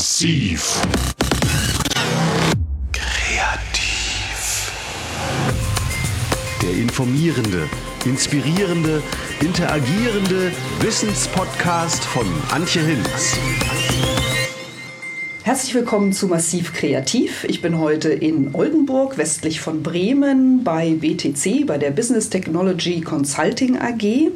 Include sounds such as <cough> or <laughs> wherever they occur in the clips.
Massiv. Kreativ. Der informierende, inspirierende, interagierende Wissenspodcast von Antje Hinz. Herzlich willkommen zu Massiv Kreativ. Ich bin heute in Oldenburg, westlich von Bremen, bei BTC, bei der Business Technology Consulting AG.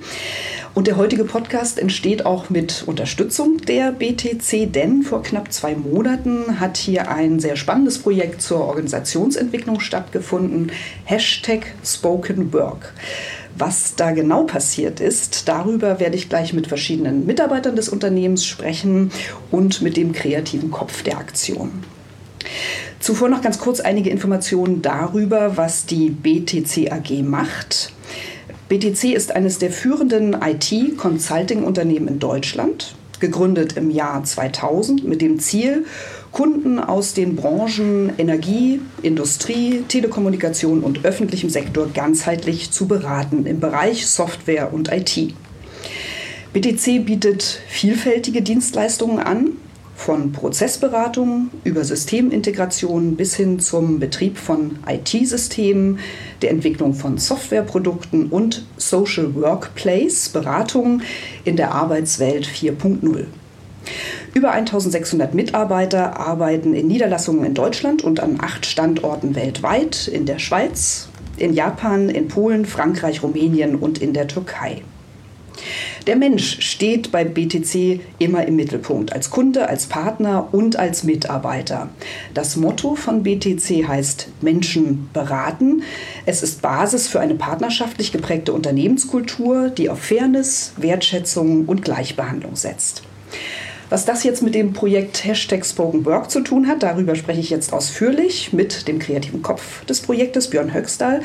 Und der heutige Podcast entsteht auch mit Unterstützung der BTC, denn vor knapp zwei Monaten hat hier ein sehr spannendes Projekt zur Organisationsentwicklung stattgefunden. Hashtag Spoken Work. Was da genau passiert ist, darüber werde ich gleich mit verschiedenen Mitarbeitern des Unternehmens sprechen und mit dem kreativen Kopf der Aktion. Zuvor noch ganz kurz einige Informationen darüber, was die BTC AG macht. BTC ist eines der führenden IT-Consulting-Unternehmen in Deutschland, gegründet im Jahr 2000 mit dem Ziel, Kunden aus den Branchen Energie, Industrie, Telekommunikation und öffentlichem Sektor ganzheitlich zu beraten im Bereich Software und IT. BTC bietet vielfältige Dienstleistungen an, von Prozessberatung über Systemintegration bis hin zum Betrieb von IT-Systemen, der Entwicklung von Softwareprodukten und Social Workplace, Beratung in der Arbeitswelt 4.0. Über 1600 Mitarbeiter arbeiten in Niederlassungen in Deutschland und an acht Standorten weltweit, in der Schweiz, in Japan, in Polen, Frankreich, Rumänien und in der Türkei. Der Mensch steht bei BTC immer im Mittelpunkt, als Kunde, als Partner und als Mitarbeiter. Das Motto von BTC heißt Menschen beraten. Es ist Basis für eine partnerschaftlich geprägte Unternehmenskultur, die auf Fairness, Wertschätzung und Gleichbehandlung setzt. Was das jetzt mit dem Projekt Hashtag Spoken Work zu tun hat, darüber spreche ich jetzt ausführlich mit dem kreativen Kopf des Projektes, Björn Höxtal,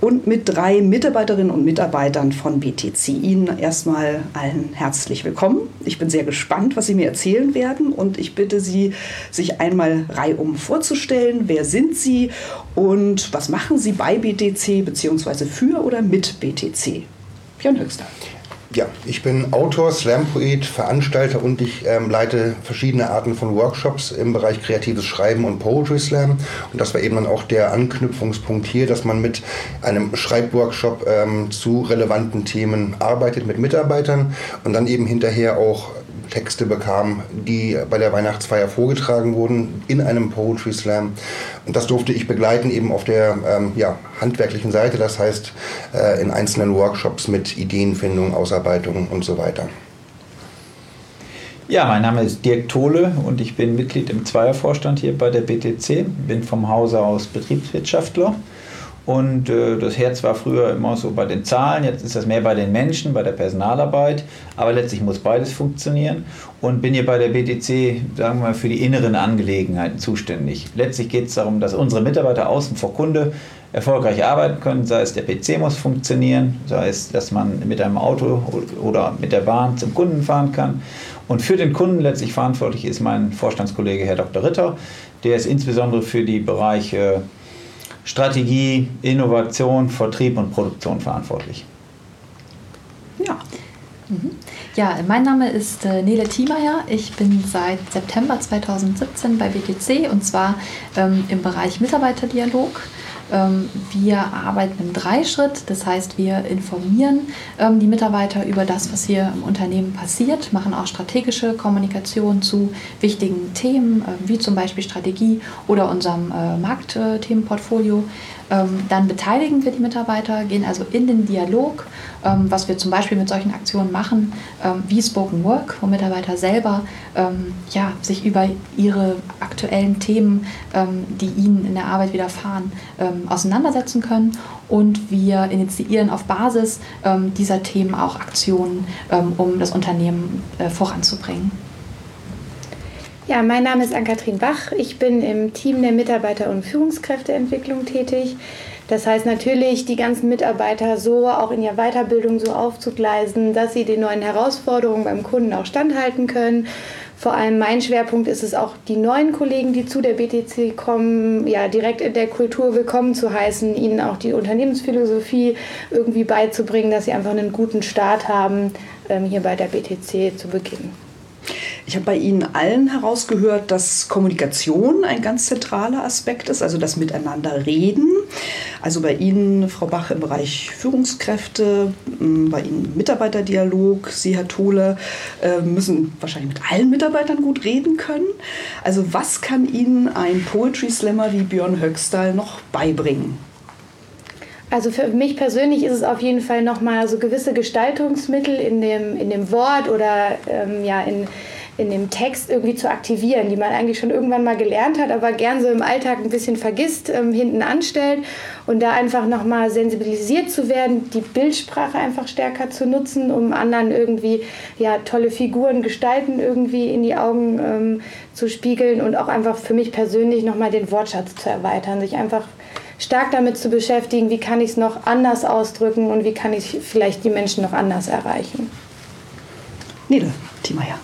und mit drei Mitarbeiterinnen und Mitarbeitern von BTC. Ihnen erstmal allen herzlich willkommen. Ich bin sehr gespannt, was Sie mir erzählen werden und ich bitte Sie, sich einmal reihum vorzustellen. Wer sind Sie und was machen Sie bei BTC bzw. für oder mit BTC? Björn Höxtal. Ja, ich bin Autor, Slam-Poet, Veranstalter und ich ähm, leite verschiedene Arten von Workshops im Bereich kreatives Schreiben und Poetry Slam. Und das war eben dann auch der Anknüpfungspunkt hier, dass man mit einem Schreibworkshop ähm, zu relevanten Themen arbeitet mit Mitarbeitern und dann eben hinterher auch Texte bekam, die bei der Weihnachtsfeier vorgetragen wurden in einem Poetry Slam. Und das durfte ich begleiten eben auf der ähm, ja, handwerklichen Seite, das heißt äh, in einzelnen Workshops mit Ideenfindung, Ausarbeitung und so weiter. Ja, mein Name ist Dirk Tole und ich bin Mitglied im Zweiervorstand hier bei der BTC, bin vom Hause aus Betriebswirtschaftler und äh, das Herz war früher immer so bei den Zahlen, jetzt ist das mehr bei den Menschen, bei der Personalarbeit. Aber letztlich muss beides funktionieren. Und bin hier bei der BTC, sagen wir mal, für die inneren Angelegenheiten zuständig. Letztlich geht es darum, dass unsere Mitarbeiter außen vor Kunde erfolgreich arbeiten können. Sei es der PC muss funktionieren, sei es, dass man mit einem Auto oder mit der Bahn zum Kunden fahren kann. Und für den Kunden letztlich verantwortlich ist mein Vorstandskollege Herr Dr. Ritter. Der ist insbesondere für die Bereiche Strategie, Innovation, Vertrieb und Produktion verantwortlich. Ja. Mhm. Ja, mein Name ist äh, Nele Thiemeyer. Ich bin seit September 2017 bei BTC und zwar ähm, im Bereich Mitarbeiterdialog. Ähm, wir arbeiten im Dreischritt, das heißt, wir informieren ähm, die Mitarbeiter über das, was hier im Unternehmen passiert, machen auch strategische Kommunikation zu wichtigen Themen, äh, wie zum Beispiel Strategie oder unserem äh, Marktthemenportfolio. Ähm, dann beteiligen wir die Mitarbeiter, gehen also in den Dialog, ähm, was wir zum Beispiel mit solchen Aktionen machen, ähm, wie Spoken Work, wo Mitarbeiter selber ja, sich über ihre aktuellen Themen, die ihnen in der Arbeit widerfahren, auseinandersetzen können. Und wir initiieren auf Basis dieser Themen auch Aktionen, um das Unternehmen äh, voranzubringen. Ja, mein Name ist Ann-Kathrin Bach. Ich bin im Team der Mitarbeiter- und Führungskräfteentwicklung tätig. Das heißt natürlich, die ganzen Mitarbeiter so auch in ihrer Weiterbildung so aufzugleisen, dass sie den neuen Herausforderungen beim Kunden auch standhalten können. Vor allem mein Schwerpunkt ist es auch, die neuen Kollegen, die zu der BTC kommen, ja, direkt in der Kultur willkommen zu heißen, ihnen auch die Unternehmensphilosophie irgendwie beizubringen, dass sie einfach einen guten Start haben, ähm, hier bei der BTC zu beginnen. Ich habe bei Ihnen allen herausgehört, dass Kommunikation ein ganz zentraler Aspekt ist, also das Miteinander reden. Also bei Ihnen, Frau Bach, im Bereich Führungskräfte, bei Ihnen Mitarbeiterdialog, Sie, Herr Tole, äh, müssen wahrscheinlich mit allen Mitarbeitern gut reden können. Also was kann Ihnen ein Poetry Slammer wie Björn Höxtal noch beibringen? Also für mich persönlich ist es auf jeden Fall nochmal so gewisse Gestaltungsmittel in dem, in dem Wort oder ähm, ja, in, in dem Text irgendwie zu aktivieren, die man eigentlich schon irgendwann mal gelernt hat, aber gern so im Alltag ein bisschen vergisst, ähm, hinten anstellt und da einfach nochmal sensibilisiert zu werden, die Bildsprache einfach stärker zu nutzen, um anderen irgendwie ja, tolle Figuren, Gestalten irgendwie in die Augen ähm, zu spiegeln und auch einfach für mich persönlich nochmal den Wortschatz zu erweitern, sich einfach stark damit zu beschäftigen, wie kann ich es noch anders ausdrücken und wie kann ich vielleicht die Menschen noch anders erreichen. Nele, Thiemeyer.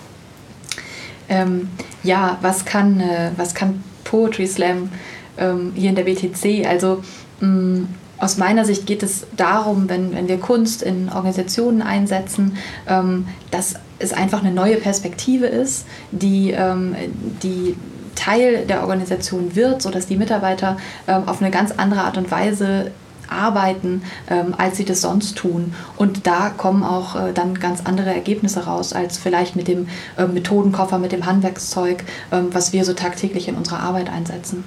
Ähm, ja, was kann, äh, was kann Poetry Slam ähm, hier in der BTC? Also mh, mm, aus meiner Sicht geht es darum, wenn, wenn wir Kunst in Organisationen einsetzen, ähm, dass es einfach eine neue Perspektive ist, die, ähm, die Teil der Organisation wird, sodass die Mitarbeiter ähm, auf eine ganz andere Art und Weise arbeiten, ähm, als sie das sonst tun. Und da kommen auch äh, dann ganz andere Ergebnisse raus, als vielleicht mit dem äh, Methodenkoffer, mit dem Handwerkszeug, ähm, was wir so tagtäglich in unserer Arbeit einsetzen.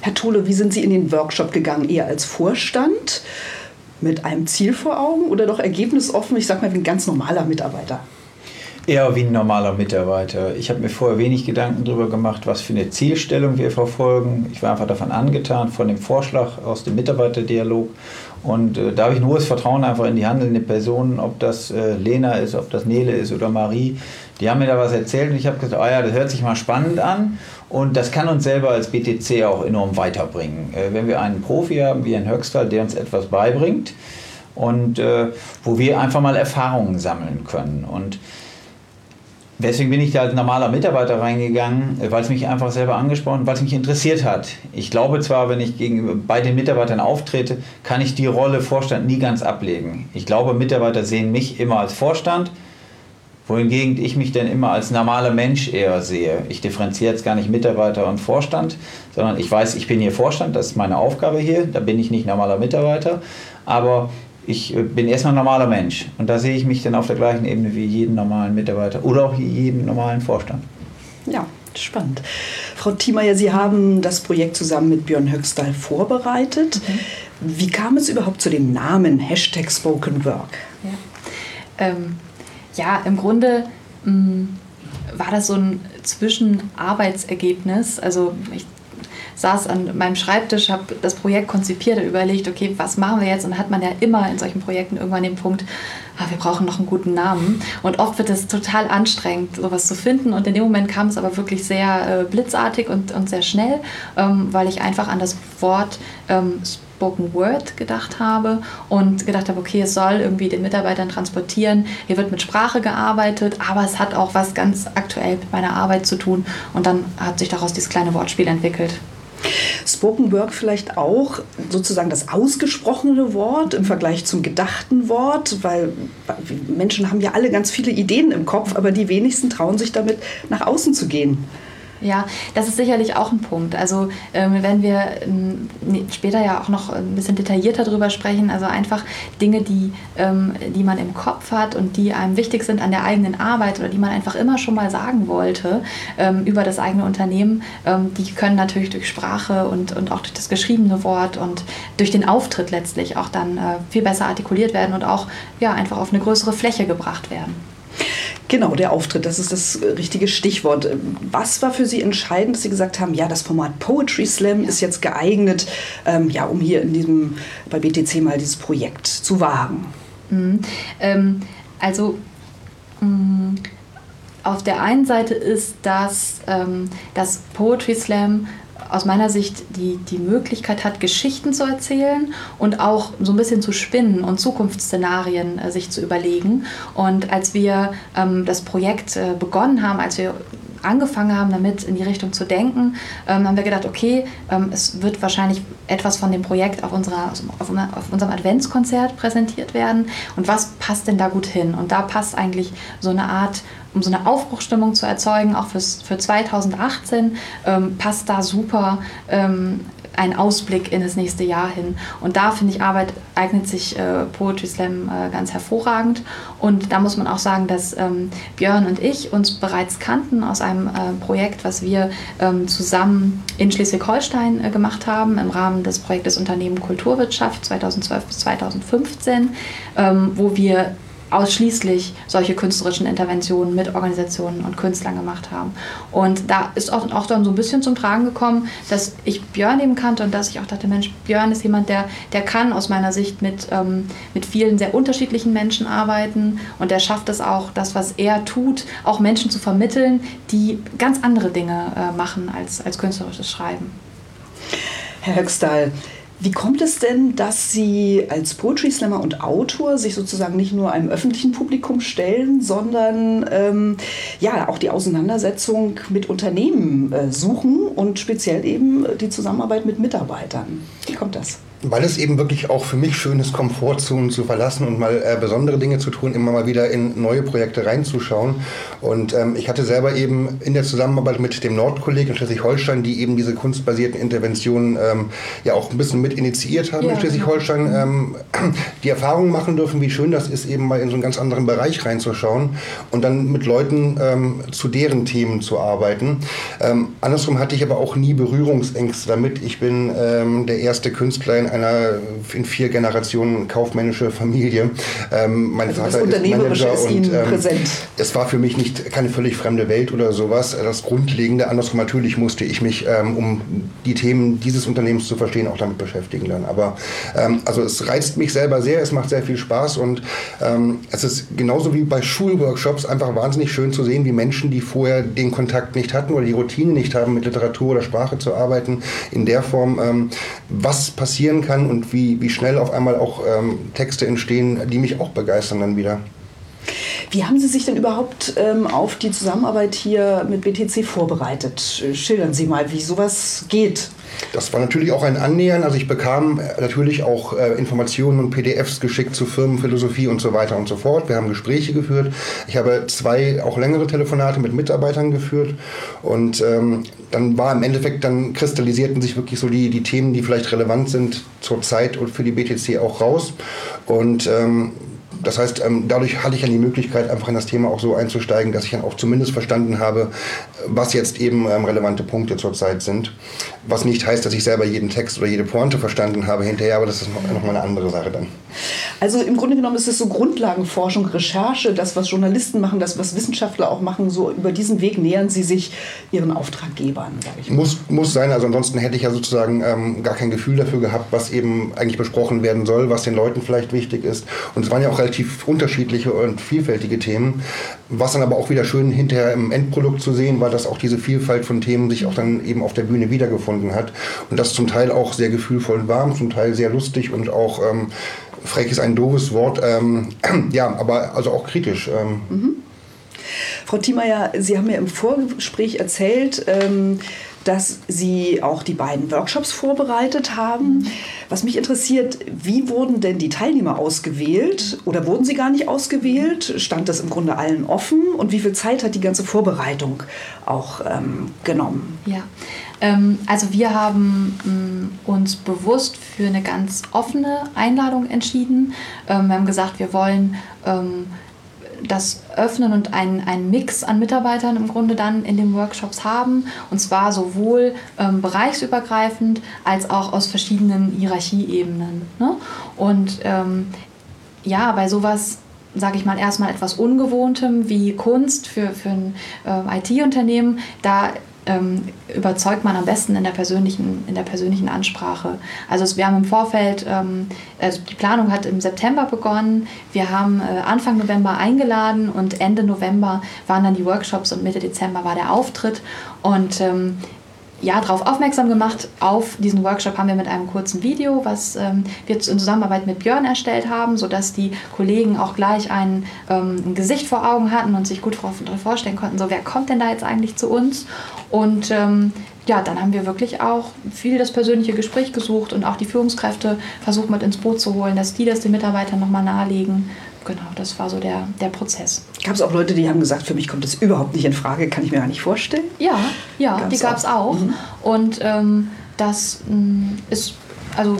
Herr Tole, wie sind Sie in den Workshop gegangen? Eher als Vorstand mit einem Ziel vor Augen oder doch ergebnisoffen, ich sag mal, wie ein ganz normaler Mitarbeiter? Eher wie ein normaler Mitarbeiter. Ich habe mir vorher wenig Gedanken darüber gemacht, was für eine Zielstellung wir verfolgen. Ich war einfach davon angetan, von dem Vorschlag aus dem Mitarbeiterdialog. Und äh, da habe ich nur das Vertrauen einfach in die handelnden Personen, ob das äh, Lena ist, ob das Nele ist oder Marie. Die haben mir da was erzählt und ich habe gesagt, oh ja, das hört sich mal spannend an. Und das kann uns selber als BTC auch enorm weiterbringen. Äh, wenn wir einen Profi haben wie Herrn Höxtal, der uns etwas beibringt und äh, wo wir einfach mal Erfahrungen sammeln können. Und Deswegen bin ich da als normaler Mitarbeiter reingegangen, weil es mich einfach selber angesprochen, weil es mich interessiert hat. Ich glaube zwar, wenn ich gegen, bei den Mitarbeitern auftrete, kann ich die Rolle Vorstand nie ganz ablegen. Ich glaube, Mitarbeiter sehen mich immer als Vorstand, wohingegen ich mich dann immer als normaler Mensch eher sehe. Ich differenziere jetzt gar nicht Mitarbeiter und Vorstand, sondern ich weiß, ich bin hier Vorstand, das ist meine Aufgabe hier, da bin ich nicht normaler Mitarbeiter. Aber ich äh, bin erstmal ein normaler Mensch und da sehe ich mich dann auf der gleichen Ebene wie jeden normalen Mitarbeiter oder auch jeden normalen Vorstand. Ja, spannend. Frau Thiemeyer, Sie haben das Projekt zusammen mit Björn Höxtal vorbereitet. Mhm. Wie kam es überhaupt zu dem Namen Hashtag Spoken Work? Ja, ähm, ja im Grunde mh, mm, war das so ein Zwischenarbeitsergebnis. Also ich saß an meinem Schreibtisch, habe das Projekt konzipiert und überlegt, okay, was machen wir jetzt? Und hat man ja immer in solchen Projekten irgendwann den Punkt, ah, wir brauchen noch einen guten Namen. Und oft wird es total anstrengend, sowas zu finden. Und in dem Moment kam es aber wirklich sehr äh, blitzartig und, und sehr schnell, ähm, weil ich einfach an das Wort ähm, Spoken Word gedacht habe und gedacht habe, okay, es soll irgendwie den Mitarbeitern transportieren. Hier wird mit Sprache gearbeitet, aber es hat auch was ganz aktuell mit meiner Arbeit zu tun. Und dann hat sich daraus dieses kleine Wortspiel entwickelt. Spoken Word vielleicht auch sozusagen das ausgesprochene Wort im Vergleich zum gedachten Wort, weil Menschen haben ja alle ganz viele Ideen im Kopf, aber die wenigsten trauen sich damit nach außen zu gehen. Ja, das ist sicherlich auch ein Punkt. Also ähm, wenn wir ähm, später ja auch noch ein bisschen detaillierter darüber sprechen, also einfach Dinge, die, ähm, die man im Kopf hat und die einem wichtig sind an der eigenen Arbeit oder die man einfach immer schon mal sagen wollte ähm, über das eigene Unternehmen, ähm, die können natürlich durch Sprache und, und auch durch das geschriebene Wort und durch den Auftritt letztlich auch dann äh, viel besser artikuliert werden und auch ja, einfach auf eine größere Fläche gebracht werden. Genau, der Auftritt, das ist das richtige Stichwort. Was war für Sie entscheidend, dass Sie gesagt haben, ja, das Format Poetry Slam ist jetzt geeignet, ähm, ja, um hier in diesem, bei BTC mal dieses Projekt zu wagen? Mhm. Ähm, also, mh, mm, auf der einen Seite ist das, ähm, das Poetry Slam aus meiner Sicht die, die Möglichkeit hat, Geschichten zu erzählen und auch so ein bisschen zu spinnen und Zukunftsszenarien äh, sich zu überlegen. Und als wir ähm, das Projekt äh, begonnen haben, als wir angefangen haben, damit in die Richtung zu denken, ähm, haben wir gedacht, okay, ähm, es wird wahrscheinlich etwas von dem Projekt auf, unserer, auf, auf unserem Adventskonzert präsentiert werden. Und was passt denn da gut hin? Und da passt eigentlich so eine Art um so eine Aufbruchstimmung zu erzeugen, auch fürs, für 2018, ähm, passt da super ein Ausblick in das nächste Jahr hin. Und da finde ich, Arbeit eignet sich äh, Poetry Slam äh, ganz hervorragend. Und da muss man auch sagen, dass ähm, Björn und ich uns bereits kannten aus einem äh, Projekt, was wir ähm, zusammen in Schleswig-Holstein äh, gemacht haben, im Rahmen des Projektes Unternehmen Kulturwirtschaft 2012 bis 2015, ähm, wo wir ausschließlich solche künstlerischen Interventionen mit Organisationen und Künstlern gemacht haben. Und da ist auch, auch dann so ein bisschen zum Tragen gekommen, dass ich Björn eben kannte und dass ich auch dachte, Mensch, Björn ist jemand, der, der kann aus meiner Sicht mit, ähm, mit vielen sehr unterschiedlichen Menschen arbeiten und der schafft es auch, das, was er tut, auch Menschen zu vermitteln, die ganz andere Dinge äh, machen als, als künstlerisches Schreiben. Herr Höxtal, wie kommt es denn, dass Sie als Poetry Slammer und Autor sich sozusagen nicht nur einem öffentlichen Publikum stellen, sondern ähm, ja auch die Auseinandersetzung mit Unternehmen äh, suchen und speziell eben die Zusammenarbeit mit Mitarbeitern? Wie kommt das? weil es eben wirklich auch für mich schön ist, Komfortzonen zu verlassen und mal äh, besondere Dinge zu tun, immer mal wieder in neue Projekte reinzuschauen. Und ähm, ich hatte selber eben in der Zusammenarbeit mit dem Nordkolleg in Schleswig-Holstein, die eben diese kunstbasierten Interventionen ähm, ja auch ein bisschen mit initiiert haben ja, in Schleswig-Holstein, genau. ähm, die Erfahrung machen dürfen, wie schön das ist, eben mal in so einen ganz anderen Bereich reinzuschauen und dann mit Leuten ähm, zu deren Themen zu arbeiten. Ähm, andersrum hatte ich aber auch nie Berührungsängste damit. Ich bin ähm, der erste Künstler in einer in vier Generationen kaufmännische Familie. Ähm, mein also Vater ist Manager ist und ähm, präsent. es war für mich nicht keine völlig fremde Welt oder sowas. Das Grundlegende, andersrum natürlich musste ich mich, ähm, um die Themen dieses Unternehmens zu verstehen, auch damit beschäftigen dann. Aber ähm, also es reizt mich selber sehr, es macht sehr viel Spaß und ähm, es ist genauso wie bei Schulworkshops einfach wahnsinnig schön zu sehen, wie Menschen, die vorher den Kontakt nicht hatten oder die Routine nicht haben, mit Literatur oder Sprache zu arbeiten, in der Form, ähm, was passieren kann und wie, wie schnell auf einmal auch ähm, Texte entstehen, die mich auch begeistern dann wieder. Wie haben Sie sich denn überhaupt ähm, auf die Zusammenarbeit hier mit BTC vorbereitet? Schildern Sie mal, wie sowas geht. Das war natürlich auch ein Annähern. Also ich bekam äh, natürlich auch äh, Informationen und PDFs geschickt zu Firmenphilosophie und so weiter und so fort. Wir haben Gespräche geführt. Ich habe zwei auch längere Telefonate mit Mitarbeitern geführt und ähm, dann war im Endeffekt, dann kristallisierten sich wirklich so die, die Themen, die vielleicht relevant sind zur Zeit und für die BTC auch raus. Und ähm, das heißt, ähm, dadurch hatte ich dann die Möglichkeit, einfach in das Thema auch so einzusteigen, dass ich dann auch zumindest verstanden habe, was jetzt eben ähm, relevante Punkte zurzeit sind. Was nicht heißt, dass ich selber jeden Text oder jede Pointe verstanden habe hinterher, aber das ist noch, noch eine andere Sache dann. Also im Grunde genommen ist es so Grundlagenforschung, Recherche, das, was Journalisten machen, das, was Wissenschaftler auch machen. So über diesen Weg nähern sie sich ihren Auftraggebern, sage ich. Muss, muss sein, also ansonsten hätte ich ja sozusagen ähm, gar kein Gefühl dafür gehabt, was eben eigentlich besprochen werden soll, was den Leuten vielleicht wichtig ist. Und es waren ja auch relativ unterschiedliche und vielfältige Themen. Was dann aber auch wieder schön hinterher im Endprodukt zu sehen war, dass auch diese Vielfalt von Themen sich auch dann eben auf der Bühne wiedergefunden hat. Und das zum Teil auch sehr gefühlvoll und warm, zum Teil sehr lustig und auch ähm, frech ist ein doofes Wort, ähm, <clears throat> ja, aber also auch kritisch. Ähm. Mhm. Frau Thiemeyer, Sie haben ja im Vorgespräch erzählt, ähm, dass Sie auch die beiden Workshops vorbereitet haben. Mhm. Was mich interessiert, wie wurden denn die Teilnehmer ausgewählt oder wurden sie gar nicht ausgewählt? Stand das im Grunde allen offen und wie viel Zeit hat die ganze Vorbereitung auch ähm, genommen? Ja, also wir haben ähm, uns bewusst für eine ganz offene Einladung entschieden. Ähm, wir haben gesagt, wir wollen ähm, das öffnen und einen, einen Mix an Mitarbeitern im Grunde dann in den Workshops haben. Und zwar sowohl ähm, bereichsübergreifend als auch aus verschiedenen Hierarchieebenen. Ne? Und ähm, ja, bei sowas sage ich mal, erstmal etwas Ungewohntem wie Kunst für, für ein äh, IT-Unternehmen, da ähm, überzeugt man am besten in der persönlichen, in der persönlichen Ansprache. Also wir haben im Vorfeld, ähm, also die Planung hat im September begonnen, wir haben äh, Anfang November eingeladen und Ende November waren dann die Workshops und Mitte Dezember war der Auftritt und ähm, ja, darauf aufmerksam gemacht. Auf diesen Workshop haben wir mit einem kurzen Video, was ähm, wir in Zusammenarbeit mit Björn erstellt haben, sodass die Kollegen auch gleich ein, ähm, ein Gesicht vor Augen hatten und sich gut vorstellen konnten, so wer kommt denn da jetzt eigentlich zu uns? Und ähm, ja, dann haben wir wirklich auch viel das persönliche Gespräch gesucht und auch die Führungskräfte versucht mit ins Boot zu holen, dass die das den Mitarbeitern nochmal nahelegen. Genau, das war so der, der Prozess. Gab es auch Leute, die haben gesagt, für mich kommt das überhaupt nicht in Frage, kann ich mir gar nicht vorstellen? Ja, ja, gab's die gab es auch. auch. Mhm. Und ähm, das mh, mm, ist, also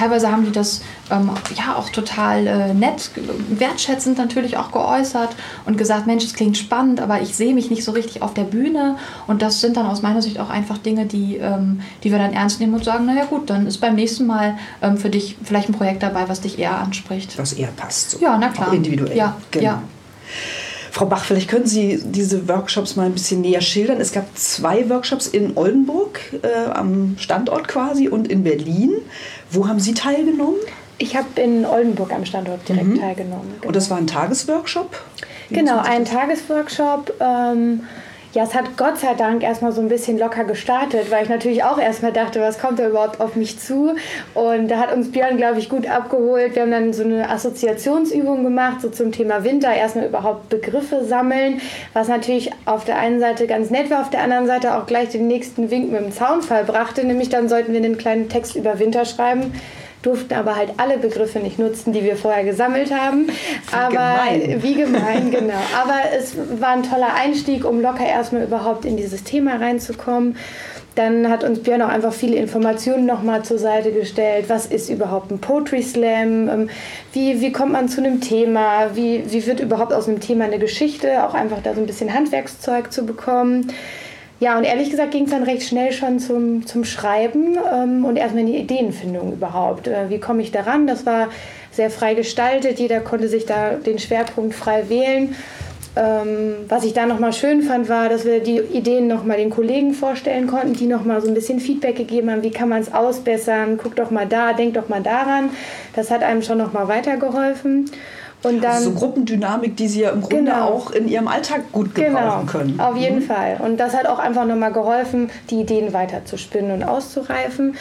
teilweise haben die das ähm, ja auch total äh, nett, wertschätzend natürlich auch geäußert und gesagt, Mensch, es klingt spannend, aber ich sehe mich nicht so richtig auf der Bühne. Und das sind dann aus meiner Sicht auch einfach Dinge, die, ähm, die wir dann ernst nehmen und sagen, naja gut, dann ist beim nächsten Mal ähm, für dich vielleicht ein Projekt dabei, was dich eher anspricht. Was eher passt. So. Ja, na klar. Auch individuell. Ja, genau. ja. Frau Bach, vielleicht können Sie diese Workshops mal ein bisschen näher schildern. Es gab zwei Workshops in Oldenburg äh, am Standort quasi und in Berlin. Wo haben Sie teilgenommen? Ich habe in Oldenburg am Standort direkt mhm. teilgenommen. Genau. Und das war ein Tagesworkshop? Genau, ein Tagesworkshop. Ähm, ja, es hat Gott sei Dank erstmal so ein bisschen locker gestartet, weil ich natürlich auch erstmal dachte, was kommt da überhaupt auf mich zu? Und da hat uns Björn, glaube ich, gut abgeholt. Wir haben dann so eine Assoziationsübung gemacht, so zum Thema Winter, erstmal überhaupt Begriffe sammeln, was natürlich auf der einen Seite ganz nett war, auf der anderen Seite auch gleich den nächsten Wink mit dem Zaunfall brachte, nämlich dann sollten wir einen kleinen Text über Winter schreiben durften aber halt alle Begriffe nicht nutzen, die wir vorher gesammelt haben. Wie aber gemein. wie gemein, <laughs> genau. Aber es war ein toller Einstieg, um locker erstmal überhaupt in dieses Thema reinzukommen. Dann hat uns Björn auch einfach viele Informationen nochmal zur Seite gestellt. Was ist überhaupt ein Poetry Slam? Ähm, wie, wie kommt man zu einem Thema? Wie, wie wird überhaupt aus einem Thema eine Geschichte? Auch einfach da so ein bisschen Handwerkszeug zu bekommen. Ja, und ehrlich gesagt ging es dann recht schnell schon zum, zum Schreiben ähm, und erstmal in die Ideenfindung überhaupt. Äh, wie komme ich daran? Das war sehr frei gestaltet, jeder konnte sich da den Schwerpunkt frei wählen. Ähm, was ich da nochmal schön fand, war, dass wir die Ideen nochmal den Kollegen vorstellen konnten, die nochmal so ein bisschen Feedback gegeben haben, wie kann man es ausbessern, guck doch mal da, denk doch mal daran. Das hat einem schon nochmal weitergeholfen. Und dann, also so Gruppendynamik, die Sie ja im Grunde genau. auch in Ihrem Alltag gut gebrauchen genau, können. Auf jeden mhm. Fall. Und das hat auch einfach nochmal geholfen, die Ideen weiter zu spinnen und auszureifen.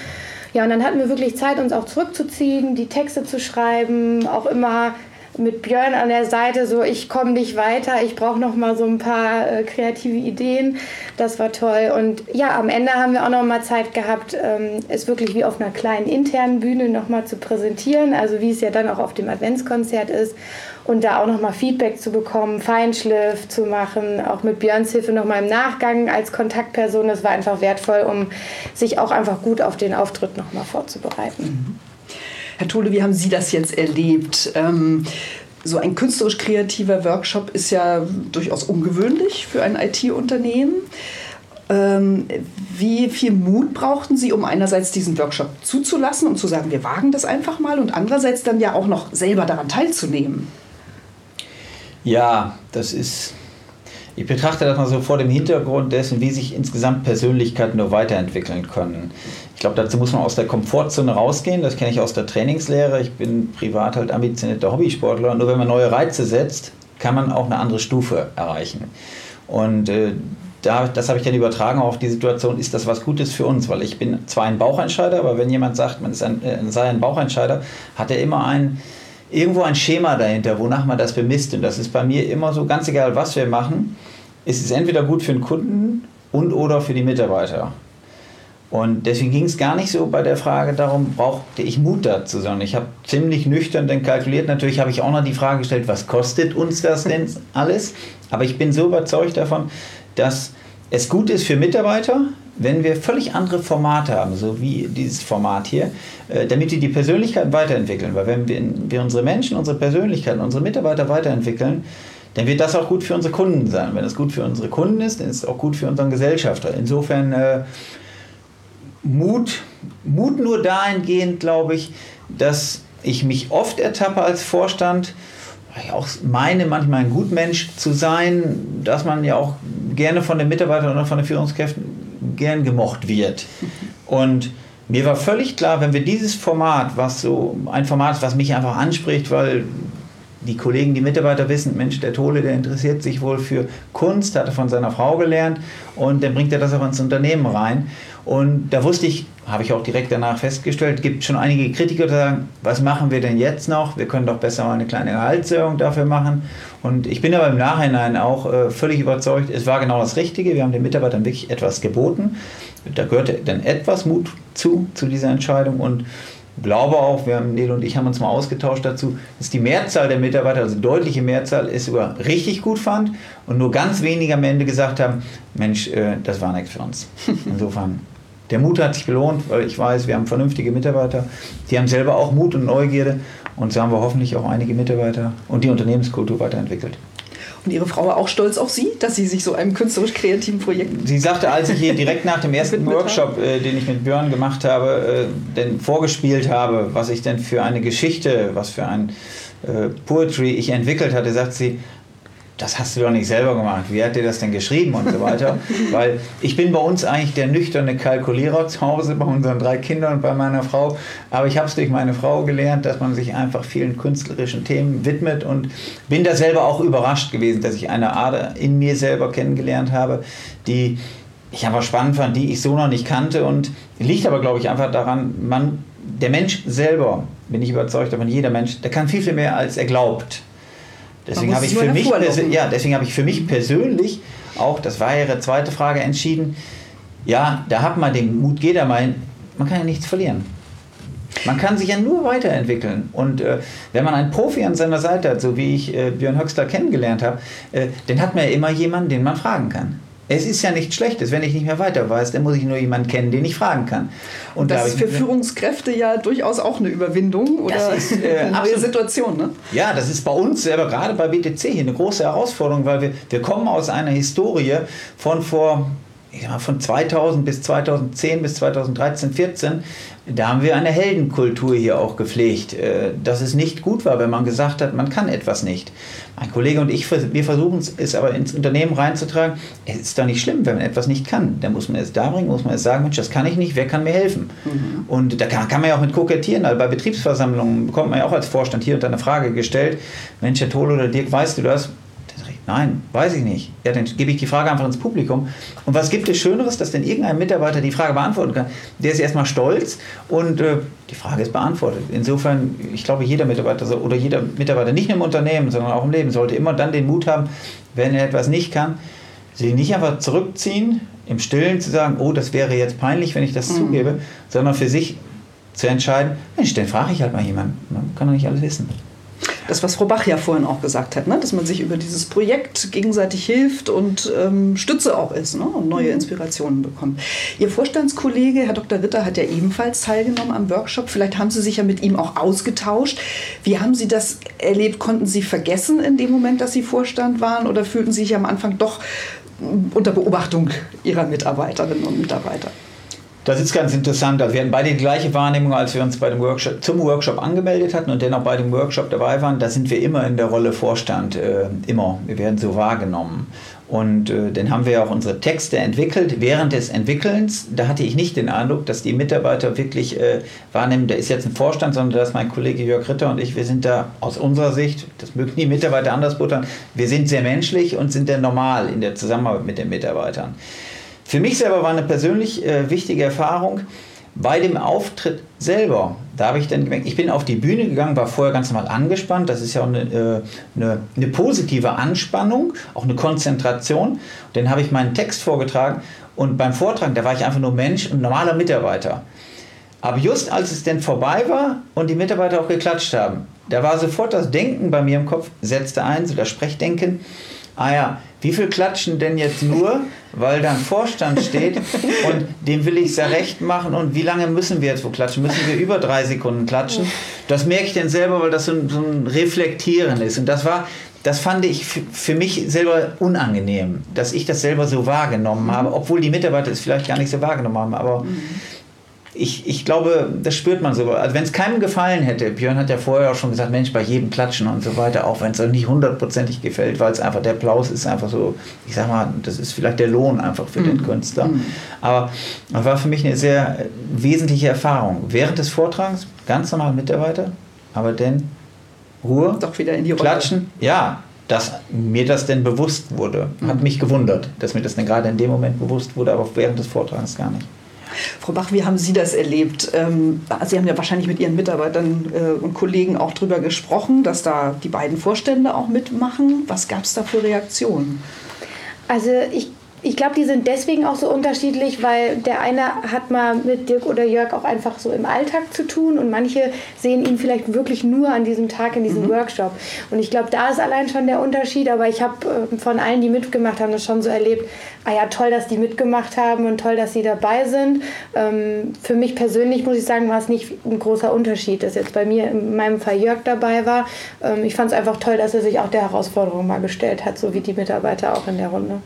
Ja, und dann hatten wir wirklich Zeit, uns auch zurückzuziehen, die Texte zu schreiben, auch immer mit Björn an der Seite so, ich komme nicht weiter, ich brauche noch mal so ein paar äh, kreative Ideen. Das war toll. Und ja, am Ende haben wir auch noch mal Zeit gehabt, ähm, es wirklich wie auf einer kleinen internen Bühne noch mal zu präsentieren, also wie es ja dann auch auf dem Adventskonzert ist. Und da auch noch mal Feedback zu bekommen, Feinschliff zu machen, auch mit Björns Hilfe noch mal im Nachgang als Kontaktperson. Das war einfach wertvoll, um sich auch einfach gut auf den Auftritt noch mal vorzubereiten. Mhm. Herr Tole, wie haben Sie das jetzt erlebt? Ähm, so ein künstlerisch-kreativer Workshop ist ja durchaus ungewöhnlich für ein IT-Unternehmen. Ähm, wie viel Mut brauchten Sie, um einerseits diesen Workshop zuzulassen und zu sagen, wir wagen das einfach mal und andererseits dann ja auch noch selber daran teilzunehmen? Ja, das ist ich betrachte das mal so vor dem Hintergrund dessen, wie sich insgesamt Persönlichkeiten nur weiterentwickeln können. Ich glaube, dazu muss man aus der Komfortzone rausgehen. Das kenne ich aus der Trainingslehre. Ich bin privat halt ambitionierter Hobbysportler. Nur wenn man neue Reize setzt, kann man auch eine andere Stufe erreichen. Und äh, da, das habe ich dann übertragen auf die Situation, ist das was Gutes für uns? Weil ich bin zwar ein Bauchentscheider, aber wenn jemand sagt, man ein, äh, sei ein Bauchentscheider, hat er immer ein, irgendwo ein Schema dahinter, wonach man das bemisst. Und das ist bei mir immer so, ganz egal, was wir machen ist es entweder gut für den Kunden und oder für die Mitarbeiter. Und deswegen ging es gar nicht so bei der Frage darum, brauchte ich Mut dazu, sondern ich habe ziemlich nüchtern dann kalkuliert. Natürlich habe ich auch noch die Frage gestellt, was kostet uns das denn alles? Aber ich bin so überzeugt davon, dass es gut ist für Mitarbeiter, wenn wir völlig andere Formate haben, so wie dieses Format hier, äh, damit die die Persönlichkeit weiterentwickeln. Weil wenn wir unsere Menschen, unsere Persönlichkeiten, unsere Mitarbeiter weiterentwickeln, dann wird das auch gut für unsere Kunden sein. Wenn es gut für unsere Kunden ist, dann ist es auch gut für unseren Gesellschafter. Insofern äh, Mut, Mut nur dahingehend, glaube ich, dass ich mich oft ertappe als Vorstand, weil ich auch meine, manchmal ein Gutmensch zu sein, dass man ja auch gerne von den Mitarbeitern oder von den Führungskräften gern gemocht wird. Und mir war völlig klar, wenn wir dieses Format, was so ein Format ist, was mich einfach anspricht, weil die Kollegen, die Mitarbeiter wissen, Mensch, der Tole, der interessiert sich wohl für Kunst, hat er von seiner Frau gelernt und dann bringt er das auch ins Unternehmen rein. Und da wusste ich, habe ich auch direkt danach festgestellt, gibt schon einige Kritiker, die sagen, was machen wir denn jetzt noch? Wir können doch besser mal eine kleine Gehaltserhöhung dafür machen. Und ich bin aber im Nachhinein auch äh, völlig überzeugt, es war genau das Richtige. Wir haben den Mitarbeitern wirklich etwas geboten. Da gehörte dann etwas Mut zu, zu dieser Entscheidung. Und glaube auch, wir haben, Nele und ich haben uns mal ausgetauscht dazu, dass die Mehrzahl der Mitarbeiter, also deutliche Mehrzahl, es sogar richtig gut fand und nur ganz wenige am Ende gesagt haben, Mensch, äh, das war nichts für uns. <laughs> Insofern, der Mut hat sich gelohnt, weil ich weiß, wir haben vernünftige Mitarbeiter, die haben selber auch Mut und Neugierde und so haben wir hoffentlich auch einige Mitarbeiter und die Unternehmenskultur weiterentwickelt. Und Ihre Frau war auch stolz auf Sie, dass Sie sich so einem künstlerisch-kreativen Projekt. Sie sagte, als ich hier direkt nach dem <laughs> ersten Workshop, äh, den ich mit Björn gemacht habe, äh, denn vorgespielt habe, was ich denn für eine Geschichte, was für ein äh, Poetry ich entwickelt hatte, sagt sie, das hast du doch nicht selber gemacht. Wie hat dir das denn geschrieben und so weiter? <laughs> Weil ich bin bei uns eigentlich der nüchterne Kalkulierer zu Hause, bei unseren drei Kindern und bei meiner Frau. Aber ich habe es durch meine Frau gelernt, dass man sich einfach vielen künstlerischen Themen widmet und bin da selber auch überrascht gewesen, dass ich eine Ader in mir selber kennengelernt habe, die ich einfach spannend fand, die ich so noch nicht kannte und liegt aber, glaube ich, einfach daran, man, der Mensch selber, bin ich überzeugt davon, jeder Mensch, der kann viel, viel mehr, als er glaubt. Deswegen habe ich, für mich ja, deswegen hab ich für mich persönlich auch, das war Ihre zweite Frage, entschieden, ja, da hat man den Mut, jeder mal, man kann ja nichts verlieren. Man kann sich ja nur weiterentwickeln. Und äh, wenn man einen Profi an seiner Seite hat, so wie ich äh, Björn Höxter kennengelernt habe, äh, dann hat man ja immer jemanden, den man fragen kann. Es ist ja nichts Schlechtes. Wenn ich nicht mehr weiter weiß, dann muss ich nur jemanden kennen, den ich fragen kann. Und das ist für Führungskräfte ja durchaus auch eine Überwindung oder ist, äh, eine neue Situation. Ne? Ja, das ist bei uns selber, gerade bei BTC hier, eine große Herausforderung, weil wir, wir kommen aus einer Historie von vor ich sag mal, von 2000 bis 2010 bis 2013, 14, da haben wir eine Heldenkultur hier auch gepflegt, äh, dass es nicht gut war, wenn man gesagt hat, man kann etwas nicht. Mein Kollege und ich, wir versuchen es aber ins Unternehmen reinzutragen. Es ist doch nicht schlimm, wenn man etwas nicht kann. Dann muss man es da bringen, muss man es sagen, Mensch, das kann ich nicht, wer kann mir helfen? Mhm. Und da kann, kann, man ja auch mit kokettieren. Also bei Betriebsversammlungen bekommt man ja auch als Vorstand hier und da eine Frage gestellt, Mensch, Herr Tolo oder Dirk, weißt du das? Nein, weiß ich nicht. Ja, dann gebe ich die Frage einfach ins Publikum. Und was gibt es Schöneres, dass denn irgendein Mitarbeiter die Frage beantworten kann? Der ist erstmal stolz und äh, die Frage ist beantwortet. Insofern, ich glaube, jeder Mitarbeiter oder jeder Mitarbeiter, nicht nur im Unternehmen, sondern auch im Leben, sollte immer dann den Mut haben, wenn er etwas nicht kann, sich nicht einfach zurückziehen, im Stillen zu sagen, oh, das wäre jetzt peinlich, wenn ich das mhm. zugebe, sondern für sich zu entscheiden, Mensch, dann frage ich halt mal jemanden. Man kann doch nicht alles wissen das, was Frau Bach ja vorhin auch gesagt hat, ne? dass man sich über dieses Projekt gegenseitig hilft und ähm, Stütze auch ist ne? und neue mhm. Inspirationen bekommt. Ihr Vorstandskollege, Herr Dr. Ritter, hat ja ebenfalls teilgenommen am Workshop. Vielleicht haben Sie sich ja mit ihm auch ausgetauscht. Wie haben Sie das erlebt? Konnten Sie vergessen in dem Moment, dass Sie Vorstand waren oder fühlten Sie sich am Anfang doch unter Beobachtung Ihrer Mitarbeiterinnen und Mitarbeiter? Das ist ganz interessant. Wir hatten beide die gleiche Wahrnehmung, als wir uns bei dem Workshop, zum Workshop angemeldet hatten und dennoch bei dem Workshop dabei waren. Da sind wir immer in der Rolle Vorstand, äh, immer. Wir werden so wahrgenommen. Und äh, dann haben wir auch unsere Texte entwickelt. Während des Entwickelns, da hatte ich nicht den Eindruck, dass die Mitarbeiter wirklich äh, wahrnehmen, da ist jetzt ein Vorstand, sondern dass mein Kollege Jörg Ritter und ich, wir sind da aus unserer Sicht, das mögen die Mitarbeiter anders buttern, wir sind sehr menschlich und sind dann normal in der Zusammenarbeit mit den Mitarbeitern. Für mich selber war eine persönlich äh, wichtige Erfahrung bei dem Auftritt selber. Da habe ich dann gemerkt, ich bin auf die Bühne gegangen, war vorher ganz normal angespannt. Das ist ja auch eine, äh, eine, eine positive Anspannung, auch eine Konzentration. Dann habe ich meinen Text vorgetragen und beim Vortragen, da war ich einfach nur Mensch und normaler Mitarbeiter. Aber just als es denn vorbei war und die Mitarbeiter auch geklatscht haben, da war sofort das Denken bei mir im Kopf, setzte ein, so das Sprechdenken ah ja, wie viel klatschen denn jetzt nur, weil da ein Vorstand steht und dem will ich es ja recht machen und wie lange müssen wir jetzt wo klatschen? Müssen wir über drei Sekunden klatschen? Das merke ich dann selber, weil das so ein, so ein Reflektieren ist. Und das war, das fand ich für mich selber unangenehm, dass ich das selber so wahrgenommen habe, obwohl die Mitarbeiter es vielleicht gar nicht so wahrgenommen haben. Aber mhm ich, ich glaube, das spürt man so. Also wenn es keinem gefallen hätte, Björn hat ja vorher auch schon gesagt, Mensch, bei jedem Klatschen und so weiter, auch wenn es nicht hundertprozentig gefällt, weil es einfach, der Applaus ist einfach so, ich sag mal, das ist vielleicht der Lohn einfach für mhm. den Künstler. Mhm. Aber das war für mich eine sehr wesentliche Erfahrung. Während des Vortragens, ganz normal Mitarbeiter, aber dann Ruhe, Doch wieder in die Rolle. klatschen. Ja, dass mir das denn bewusst wurde. Hat Mhm. mich gewundert, dass mir das dann gerade in dem Moment bewusst wurde, aber während des Vortrags gar nicht. Frau Bach, wie haben Sie das erlebt? Ähm, Sie haben ja wahrscheinlich mit Ihren Mitarbeitern äh, und Kollegen auch darüber gesprochen, dass da die beiden Vorstände auch mitmachen. Was gab es da für Reaktionen? Also ich, ich glaube, die sind deswegen auch so unterschiedlich, weil der eine hat mal mit Dirk oder Jörg auch einfach so im Alltag zu tun und manche sehen ihn vielleicht wirklich nur an diesem Tag in diesem Workshop. Und ich glaube, da ist allein schon der Unterschied, aber ich habe äh, von allen, die mitgemacht haben, das schon so erlebt, ah ja, toll, dass die mitgemacht haben und toll, dass sie dabei sind. Ähm, für mich persönlich muss ich sagen, war es nicht ein großer Unterschied, dass jetzt bei mir in meinem Fall Jörg dabei war. Ähm, ich fand es einfach toll, dass er sich auch der Herausforderung mal gestellt hat, so wie die Mitarbeiter auch in der Runde.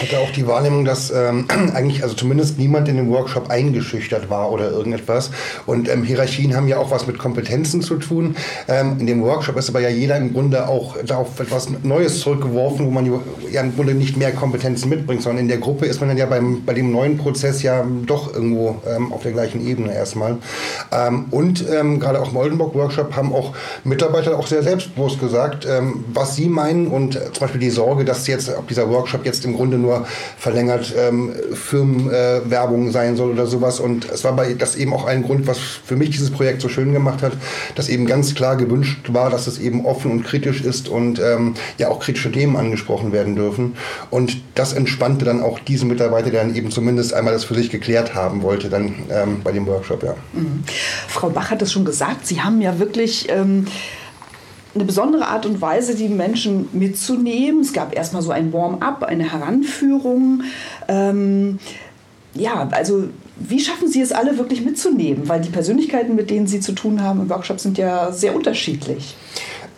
Ich hatte auch die Wahrnehmung, dass ähm, <clears throat> eigentlich, also zumindest niemand in dem Workshop eingeschüchtert war oder irgendetwas. Und ähm, Hierarchien haben ja auch was mit Kompetenzen zu tun. Ähm, in dem Workshop ist aber ja jeder im Grunde auch auf etwas Neues zurückgeworfen, wo man ja im Grunde nicht mehr Kompetenzen mitbringt, sondern in der Gruppe ist man dann ja beim, bei dem neuen Prozess ja doch irgendwo ähm, auf der gleichen Ebene erstmal. Ähm, und ähm, gerade auch im Oldenburg-Workshop haben auch Mitarbeiter auch sehr selbstbewusst gesagt, was sie meinen und äh, zum Beispiel die Sorge, dass jetzt, ob dieser Workshop jetzt im Grunde nur verlängert ähm, Firmenwerbung äh, sein soll oder sowas. Und es war bei das eben auch ein Grund, was für mich dieses Projekt so schön gemacht hat, dass eben ganz klar gewünscht war, dass es eben offen und kritisch ist und ähm, ja auch kritische Themen angesprochen werden dürfen. Und das entspannte dann auch diese Mitarbeiter, der dann eben zumindest einmal das für sich geklärt haben wollte, dann ähm, bei dem Workshop, ja. Frau Bach hat es schon gesagt, Sie haben ja wirklich ähm, eine besondere Art und Weise, die Menschen mitzunehmen. Es gab erstmal so ein Warm-up, eine Heranführung. Ähm, ja, also wie schaffen Sie es alle wirklich mitzunehmen? Weil die Persönlichkeiten, mit denen Sie zu tun haben im Workshop, sind ja sehr unterschiedlich.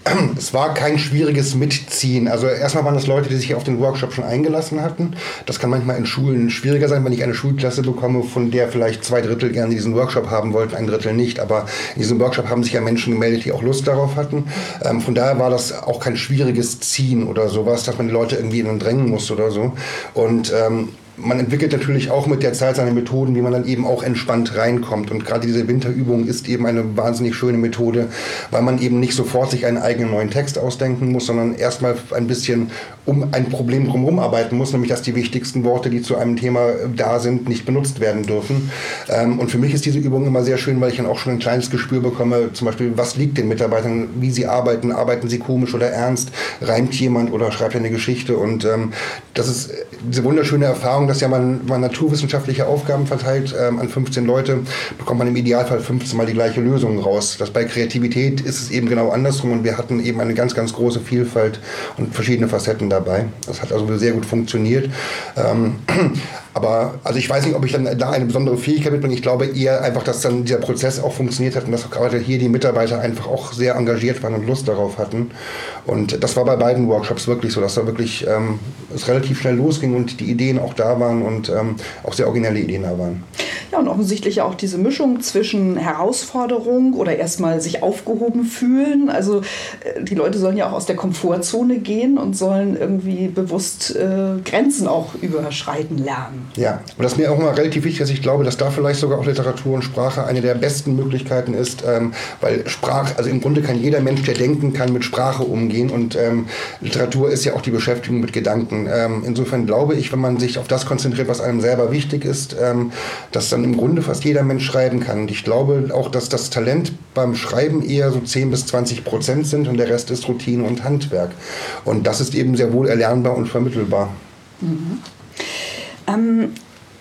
<clears throat> Es war kein schwieriges Mitziehen. Also erstmal waren das Leute, die sich auf den Workshop schon eingelassen hatten. Das kann manchmal in Schulen schwieriger sein, wenn ich eine Schulklasse bekomme, von der vielleicht zwei Drittel gerne diesen Workshop haben wollten, ein Drittel nicht. Aber in diesem Workshop haben sich ja Menschen gemeldet, die auch Lust darauf hatten. Ähm, von daher war das auch kein schwieriges Ziehen oder sowas, dass man die Leute irgendwie in den drängen muss oder so. Und ähm, man entwickelt natürlich auch mit der Zeit seine Methoden, wie man dann eben auch entspannt reinkommt. Und gerade diese Winterübung ist eben eine wahnsinnig schöne Methode, weil man eben nicht sofort sich einen eigenen neuen Text ausdenken muss, sondern erstmal ein bisschen um ein Problem drumherum arbeiten muss, nämlich dass die wichtigsten Worte, die zu einem Thema da sind, nicht benutzt werden dürfen. Ähm, und für mich ist diese Übung immer sehr schön, weil ich dann auch schon ein kleines Gespür bekomme, zum Beispiel, was liegt den Mitarbeitern, wie sie arbeiten, arbeiten sie komisch oder ernst, reimt jemand oder schreibt eine Geschichte. Und ähm, das ist diese wunderschöne Erfahrung, dass ja man, man naturwissenschaftliche Aufgaben verteilt ähm, an 15 Leute, bekommt man im Idealfall 15 Mal die gleiche Lösung raus. Das bei Kreativität ist es eben genau andersrum und wir hatten eben eine ganz, ganz große Vielfalt und verschiedene Facetten dabei. Das hat also sehr gut funktioniert. Ähm, <clears throat> aber also ich weiß nicht, ob ich dann da eine besondere Fähigkeit mitbringe. Ich glaube eher einfach, dass dann dieser Prozess auch funktioniert hat und dass gerade hier die Mitarbeiter einfach auch sehr engagiert waren und Lust darauf hatten. Und das war bei beiden Workshops wirklich so, dass da wirklich ähm, es relativ schnell losging und die Ideen auch da waren und ähm, auch sehr originelle Ideen da waren. Ja, und offensichtlich auch diese Mischung zwischen Herausforderung oder erstmal sich aufgehoben fühlen. Also äh, die Leute sollen ja auch aus der Komfortzone gehen und sollen irgendwie bewusst äh, Grenzen auch überschreiten lernen. Ja, und das ist mir auch immer relativ wichtig, dass ich glaube, dass da vielleicht sogar auch Literatur und Sprache eine der besten Möglichkeiten ist, ähm, weil Sprache, also im Grunde kann jeder Mensch, der denken kann, mit Sprache umgehen und ähm, Literatur ist ja auch die Beschäftigung mit Gedanken. Ähm, insofern glaube ich, wenn man sich auf das konzentriert, was einem selber wichtig ist, ähm, dass dann im Grunde fast jeder Mensch schreiben kann. Und ich glaube auch, dass das Talent beim Schreiben eher so 10 bis 20 Prozent sind und der Rest ist Routine und Handwerk. Und das ist eben sehr wohl erlernbar und vermittelbar. Ähm,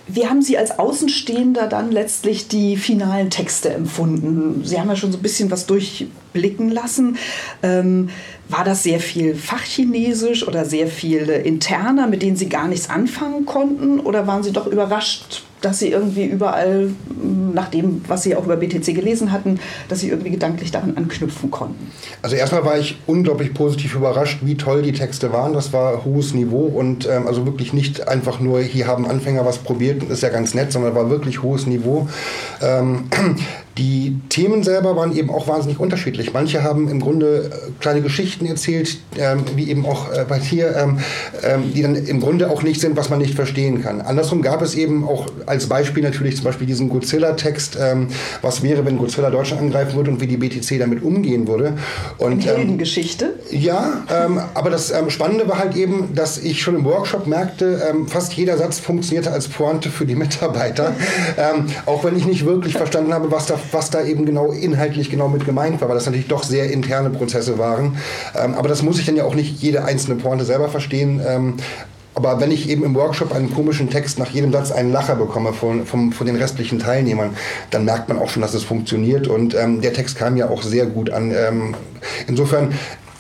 wie haben Sie als Außenstehender dann letztlich die finalen Texte empfunden? Sie haben ja schon so ein bisschen was durchblicken lassen. Ähm, war das sehr viel Fachchinesisch oder sehr viel interner, mit denen Sie gar nichts anfangen konnten? Oder waren Sie doch überrascht, dass Sie irgendwie überall, nach dem, was Sie auch über BTC gelesen hatten, dass Sie irgendwie gedanklich daran anknüpfen konnten? Also erstmal war ich unglaublich positiv überrascht, wie toll die Texte waren. Das war hohes Niveau und ähm, also wirklich nicht einfach nur, hier haben Anfänger was probiert ist ja ganz nett, sondern war wirklich hohes Niveau. Ähm, Die Themen selber waren eben auch wahnsinnig unterschiedlich. Manche haben im Grunde äh, kleine Geschichten erzählt, ähm, wie eben auch äh, bei dir, ähm, ähm, die dann im Grunde auch nicht sind, was man nicht verstehen kann. Andersrum gab es eben auch als Beispiel natürlich zum Beispiel diesen Godzilla-Text, ähm, was wäre, wenn Godzilla Deutschland angreifen würde und wie die BTC damit umgehen würde. Und, Eine ähm, Heldengeschichte? ja, ähm, aber das Spannende war halt eben, dass ich schon im Workshop merkte, fast jeder Satz funktionierte als Pointe für die Mitarbeiter, <laughs> auch wenn ich nicht wirklich verstanden habe, was da was da eben genau inhaltlich genau mit gemeint war, weil das natürlich doch sehr interne Prozesse waren. Ähm, aber das muss ich dann ja auch nicht jede einzelne Pointe selber verstehen. Ähm, aber wenn ich eben im Workshop einen komischen Text nach jedem Satz einen Lacher bekomme von, von, von den restlichen Teilnehmern, dann merkt man auch schon, dass es funktioniert. Und ähm, der Text kam ja auch sehr gut an. Ähm, insofern,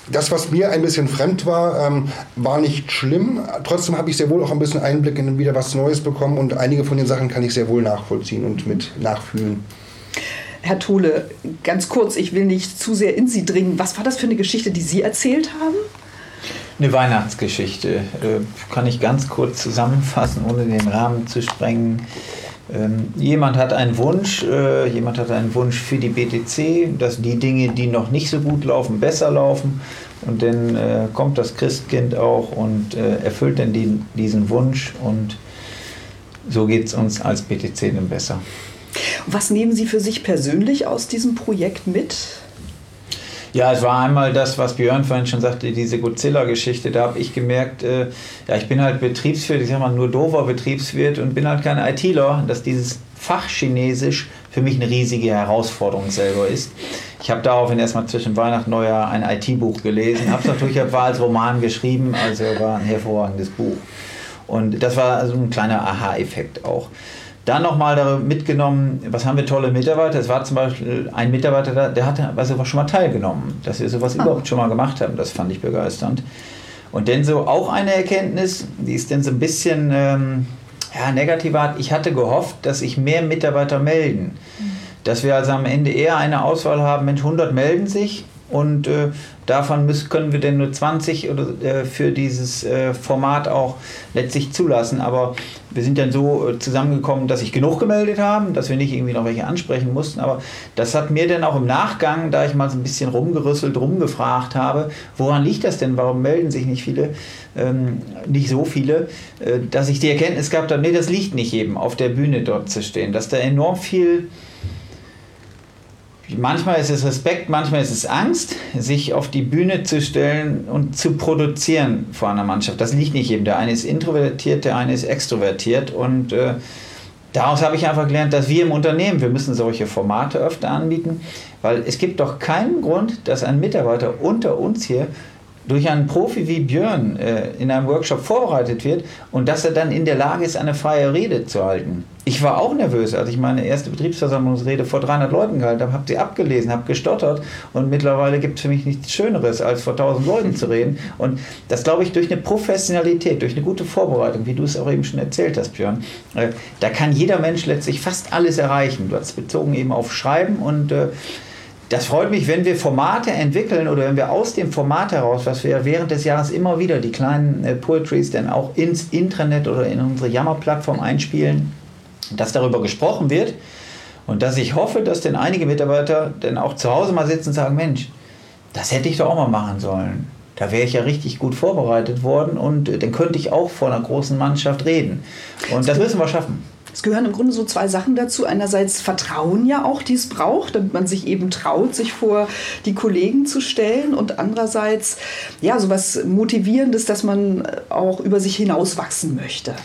das, was mir ein bisschen fremd war, ähm, war nicht schlimm. Trotzdem habe ich sehr wohl auch ein bisschen Einblick in wieder was Neues bekommen und einige von den Sachen kann ich sehr wohl nachvollziehen und mit nachfühlen. Herr Tole, ganz kurz, ich will nicht zu sehr in Sie dringen. Was war das für eine Geschichte, die Sie erzählt haben? Eine Weihnachtsgeschichte. Äh, kann ich ganz kurz zusammenfassen, ohne den Rahmen zu sprengen. Ähm, jemand hat einen Wunsch, äh, jemand hat einen Wunsch für die BTC, dass die Dinge, die noch nicht so gut laufen, besser laufen. Und dann äh, kommt das Christkind auch und erfüllt dann die, diesen Wunsch und so geht es uns als BTC dann besser. Was nehmen Sie für sich persönlich aus diesem Projekt mit? Ja, es war einmal das, was Björn vorhin schon sagte, diese Godzilla-Geschichte. Da habe ich gemerkt, äh, ja, ich bin halt Betriebswirt, ich sag mal nur doofer Betriebswirt und bin halt kein ITler, dass dieses Fach Chinesisch für mich eine riesige Herausforderung selber ist. Ich habe daraufhin erstmal zwischen Weihnachten und Neujahr ein IT-Buch gelesen, habe es natürlich war als Roman geschrieben, also war ein hervorragendes Buch. Und das war also ein kleiner Aha-Effekt auch. Dann nochmal mitgenommen, was haben wir tolle Mitarbeiter. Es war zum Beispiel ein Mitarbeiter da, der hat also schon mal teilgenommen, dass wir sowas ah. überhaupt schon mal gemacht haben. Das fand ich begeisternd. Und dann so auch eine Erkenntnis, die ist dann so ein bisschen ähm, ja, negativer. Ich hatte gehofft, dass sich mehr Mitarbeiter melden. Mhm. Dass wir also am Ende eher eine Auswahl haben, Mensch, 100 melden sich und äh, davon müssen, können wir denn nur 20 oder, äh, für dieses äh, Format auch letztlich zulassen. Aber wir sind dann so äh, zusammengekommen, dass sich genug gemeldet haben, dass wir nicht irgendwie noch welche ansprechen mussten. Aber das hat mir dann auch im Nachgang, da ich mal so ein bisschen rumgerüsselt, rumgefragt habe, woran liegt das denn? Warum melden sich nicht viele, ähm, nicht so viele, äh, dass ich die Erkenntnis gehabt habe, nee, das liegt nicht eben auf der Bühne dort zu stehen, dass da enorm viel Manchmal ist es Respekt, manchmal ist es Angst, sich auf die Bühne zu stellen und zu produzieren vor einer Mannschaft. Das liegt nicht jedem. Der eine ist introvertiert, der eine ist extrovertiert. Und äh, daraus habe ich einfach gelernt, dass wir im Unternehmen, wir müssen solche Formate öfter anbieten, weil es gibt doch keinen Grund, dass ein Mitarbeiter unter uns hier durch einen Profi wie Björn äh, in einem Workshop vorbereitet wird und dass er dann in der Lage ist, eine freie Rede zu halten. Ich war auch nervös, als ich meine erste Betriebsversammlungsrede vor 300 Leuten gehalten habe, habe sie abgelesen, habe gestottert und mittlerweile gibt es für mich nichts Schöneres, als vor 1000 Leuten zu reden. Und das glaube ich durch eine Professionalität, durch eine gute Vorbereitung, wie du es auch eben schon erzählt hast, Björn, äh, da kann jeder Mensch letztlich fast alles erreichen. Du hast bezogen eben auf Schreiben und äh, das freut mich, wenn wir Formate entwickeln oder wenn wir aus dem Format heraus, was wir während des Jahres immer wieder, die kleinen äh, Poetries, dann auch ins Intranet oder in unsere Jammer-Plattform einspielen, dass darüber gesprochen wird und dass ich hoffe, dass denn einige Mitarbeiter dann auch zu Hause mal sitzen und sagen, Mensch, das hätte ich doch auch mal machen sollen. Da wäre ich ja richtig gut vorbereitet worden und äh, dann könnte ich auch vor einer großen Mannschaft reden. Und das müssen wir schaffen. Es gehören im Grunde so zwei Sachen dazu. Einerseits Vertrauen ja auch, die es braucht, damit man sich eben traut, sich vor die Kollegen zu stellen. Und andererseits, ja, so was Motivierendes, dass man auch über sich hinauswachsen möchte.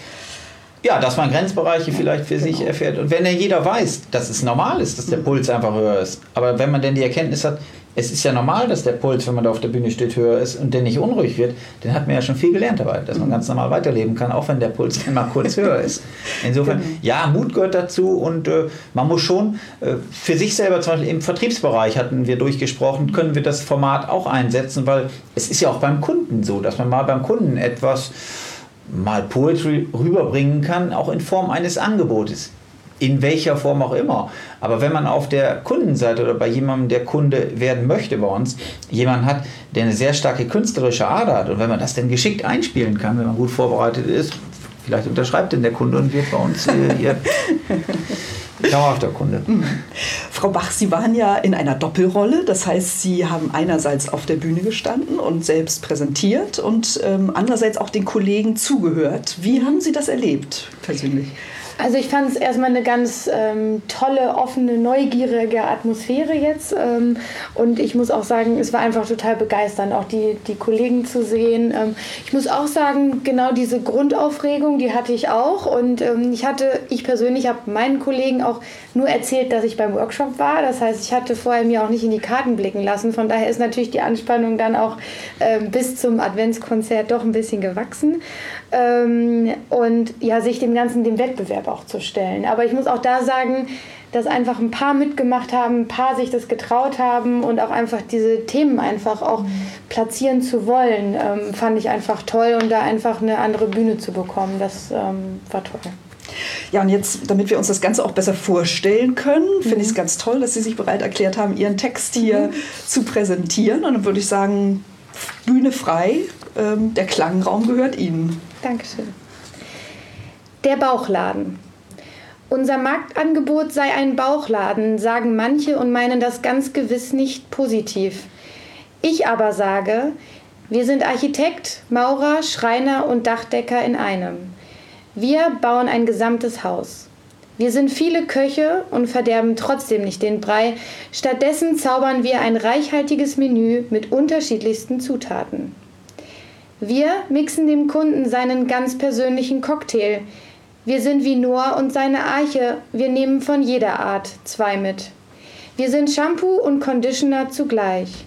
Ja, dass man Grenzbereiche vielleicht für genau. sich erfährt. Und wenn ja jeder weiß, dass es normal ist, dass der Puls einfach höher ist. Aber wenn man denn die Erkenntnis hat, es ist ja normal, dass der Puls, wenn man da auf der Bühne steht, höher ist und der nicht unruhig wird, dann hat man ja schon viel gelernt dabei, dass man ganz normal weiterleben kann, auch wenn der Puls dann mal kurz höher ist. <laughs> Insofern, genau. ja, Mut gehört dazu und äh, man muss schon äh, für sich selber, zum Beispiel im Vertriebsbereich hatten wir durchgesprochen, können wir das Format auch einsetzen, weil es ist ja auch beim Kunden so, dass man mal beim Kunden etwas mal Poetry rüberbringen kann, auch in Form eines Angebotes in welcher Form auch immer. Aber wenn man auf der Kundenseite oder bei jemandem, der Kunde werden möchte bei uns, jemanden hat, der eine sehr starke künstlerische Ader hat und wenn man das dann geschickt einspielen kann, wenn man gut vorbereitet ist, vielleicht unterschreibt denn der Kunde und wird bei uns äh, <laughs> hier Dauerhafter Kunde. Mhm. Frau Bach, Sie waren ja in einer Doppelrolle. Das heißt, Sie haben einerseits auf der Bühne gestanden und selbst präsentiert und ähm, andererseits auch den Kollegen zugehört. Wie haben Sie das erlebt persönlich? Also ich fand es erstmal eine ganz ähm, tolle, offene, neugierige Atmosphäre jetzt. Ähm, und ich muss auch sagen, es war einfach total begeisternd, auch die, die Kollegen zu sehen. Ähm, ich muss auch sagen, genau diese Grundaufregung, die hatte ich auch. Und ähm, ich hatte, ich persönlich habe meinen Kollegen auch nur erzählt, dass ich beim Workshop war. Das heißt, ich hatte vorher mir auch nicht in die Karten blicken lassen. Von daher ist natürlich die Anspannung dann auch ähm, bis zum Adventskonzert doch ein bisschen gewachsen. Ähm, und ja, sich dem Ganzen dem Wettbewerb auch zu stellen. Aber ich muss auch da sagen, dass einfach ein paar mitgemacht haben, ein paar sich das getraut haben und auch einfach diese Themen einfach auch platzieren zu wollen, ähm, fand ich einfach toll und da einfach eine andere Bühne zu bekommen, das ähm, war toll. Ja, und jetzt, damit wir uns das Ganze auch besser vorstellen können, mhm. finde ich es ganz toll, dass Sie sich bereit erklärt haben, Ihren Text hier mhm. zu präsentieren. Und dann würde ich sagen, Bühne frei, ähm, der Klangraum gehört Ihnen. Dankeschön. Der Bauchladen. Unser Marktangebot sei ein Bauchladen, sagen manche und meinen das ganz gewiss nicht positiv. Ich aber sage, wir sind Architekt, Maurer, Schreiner und Dachdecker in einem. Wir bauen ein gesamtes Haus. Wir sind viele Köche und verderben trotzdem nicht den Brei. Stattdessen zaubern wir ein reichhaltiges Menü mit unterschiedlichsten Zutaten. Wir mixen dem Kunden seinen ganz persönlichen Cocktail. Wir sind wie Noah und seine Arche. Wir nehmen von jeder Art zwei mit. Wir sind Shampoo und Conditioner zugleich.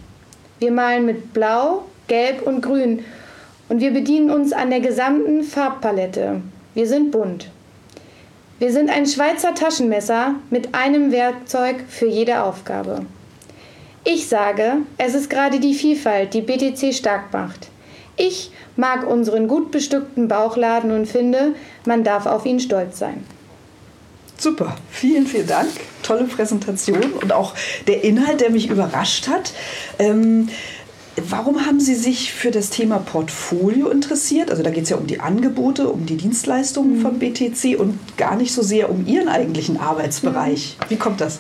Wir malen mit Blau, Gelb und Grün und wir bedienen uns an der gesamten Farbpalette. Wir sind bunt. Wir sind ein Schweizer Taschenmesser mit einem Werkzeug für jede Aufgabe. Ich sage, es ist gerade die Vielfalt, die BTC stark macht. Ich mag unseren gut bestückten Bauchladen und finde, man darf auf ihn stolz sein. Super, vielen, vielen Dank. Tolle Präsentation und auch der Inhalt, der mich überrascht hat. Ähm, warum haben Sie sich für das Thema Portfolio interessiert? Also da geht es ja um die Angebote, um die Dienstleistungen mhm. von BTC und gar nicht so sehr um Ihren eigentlichen Arbeitsbereich. Mhm. Wie kommt das?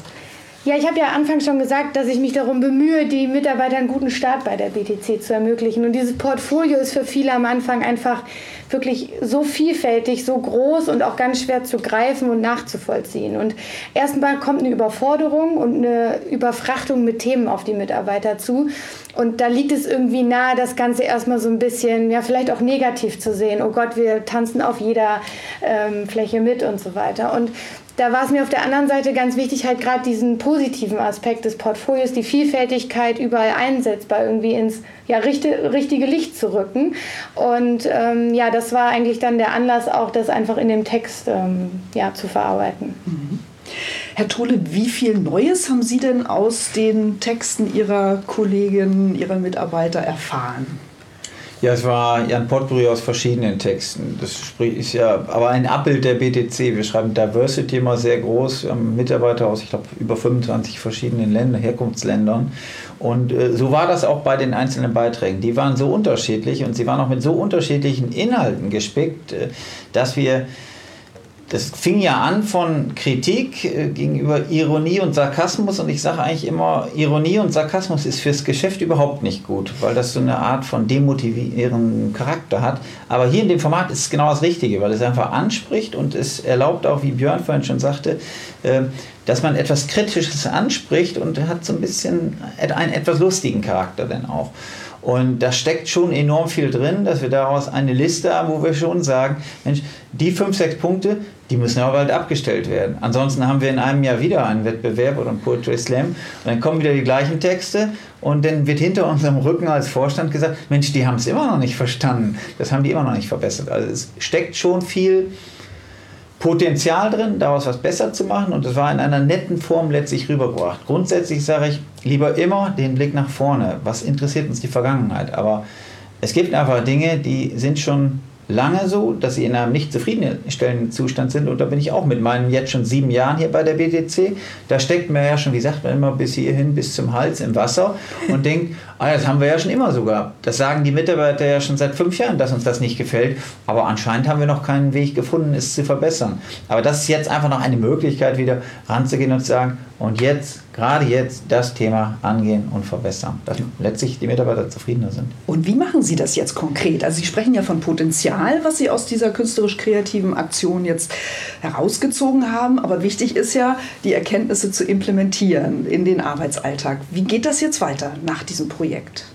Ja, ich habe ja anfangs schon gesagt, dass ich mich darum bemühe, die Mitarbeiter einen guten Start bei der BTC zu ermöglichen. Und dieses Portfolio ist für viele am Anfang einfach wirklich so vielfältig, so groß und auch ganz schwer zu greifen und nachzuvollziehen. Und erstmal kommt eine Überforderung und eine Überfrachtung mit Themen auf die Mitarbeiter zu. Und da liegt es irgendwie nahe, das Ganze erstmal so ein bisschen, ja, vielleicht auch negativ zu sehen. Oh Gott, wir tanzen auf jeder ähm, Fläche mit und so weiter. Und da war es mir auf der anderen Seite ganz wichtig, halt gerade diesen positiven Aspekt des Portfolios, die Vielfältigkeit überall einsetzbar irgendwie ins ja, richtige, richtige Licht zu rücken. Und ähm, ja, das war eigentlich dann der Anlass, auch das einfach in dem Text ähm, ja, zu verarbeiten. Mhm. Herr Tole, wie viel Neues haben Sie denn aus den Texten Ihrer Kolleginnen, Ihrer Mitarbeiter erfahren? Ja, es war ja ein Potpourri aus verschiedenen Texten. Das ist ja aber ein Abbild der BTC. Wir schreiben Diversity immer sehr groß. Wir haben Mitarbeiter aus, ich glaube, über 25 verschiedenen Ländern, Herkunftsländern. Und äh, so war das auch bei den einzelnen Beiträgen. Die waren so unterschiedlich und sie waren auch mit so unterschiedlichen Inhalten gespickt, äh, dass wir das fing ja an von Kritik äh, gegenüber Ironie und Sarkasmus und ich sage eigentlich immer, Ironie und Sarkasmus ist fürs Geschäft überhaupt nicht gut, weil das so eine Art von demotivierenden Charakter hat. Aber hier in dem Format ist es genau das Richtige, weil es einfach anspricht und es erlaubt auch, wie Björn vorhin schon sagte, äh, dass man etwas Kritisches anspricht und hat so ein bisschen einen etwas lustigen Charakter dann auch. Und da steckt schon enorm viel drin, dass wir daraus eine Liste haben, wo wir schon sagen, Mensch, die fünf, sechs Punkte, die müssen aber bald abgestellt werden. Ansonsten haben wir in einem Jahr wieder einen Wettbewerb oder einen Poetry Slam und dann kommen wieder die gleichen Texte und dann wird hinter unserem Rücken als Vorstand gesagt, Mensch, die haben es immer noch nicht verstanden. Das haben die immer noch nicht verbessert. Also es steckt schon viel Potenzial drin, daraus was besser zu machen und das war in einer netten Form letztlich rübergebracht. Grundsätzlich sage ich lieber immer den Blick nach vorne. Was interessiert uns die Vergangenheit? Aber es gibt einfach Dinge, die sind schon lange so, dass sie in einem nicht zufriedenstellenden Zustand sind. Und da bin ich auch mit meinen jetzt schon sieben Jahren hier bei der BTC. Da steckt man ja schon, wie sagt man immer, bis hierhin, bis zum Hals im Wasser und <laughs> denkt, ah, das haben wir ja schon immer so gehabt. Das sagen die Mitarbeiter ja schon seit fünf Jahren, dass uns das nicht gefällt. Aber anscheinend haben wir noch keinen Weg gefunden, es zu verbessern. Aber das ist jetzt einfach noch eine Möglichkeit, wieder ranzugehen und zu sagen, und jetzt, gerade jetzt, das Thema angehen und verbessern, dass letztlich die Mitarbeiter zufriedener sind. Und wie machen Sie das jetzt konkret? Also Sie sprechen ja von Potenzial, was Sie aus dieser künstlerisch-kreativen Aktion jetzt herausgezogen haben. Aber wichtig ist ja, die Erkenntnisse zu implementieren in den Arbeitsalltag. Wie geht das jetzt weiter nach diesem Projekt?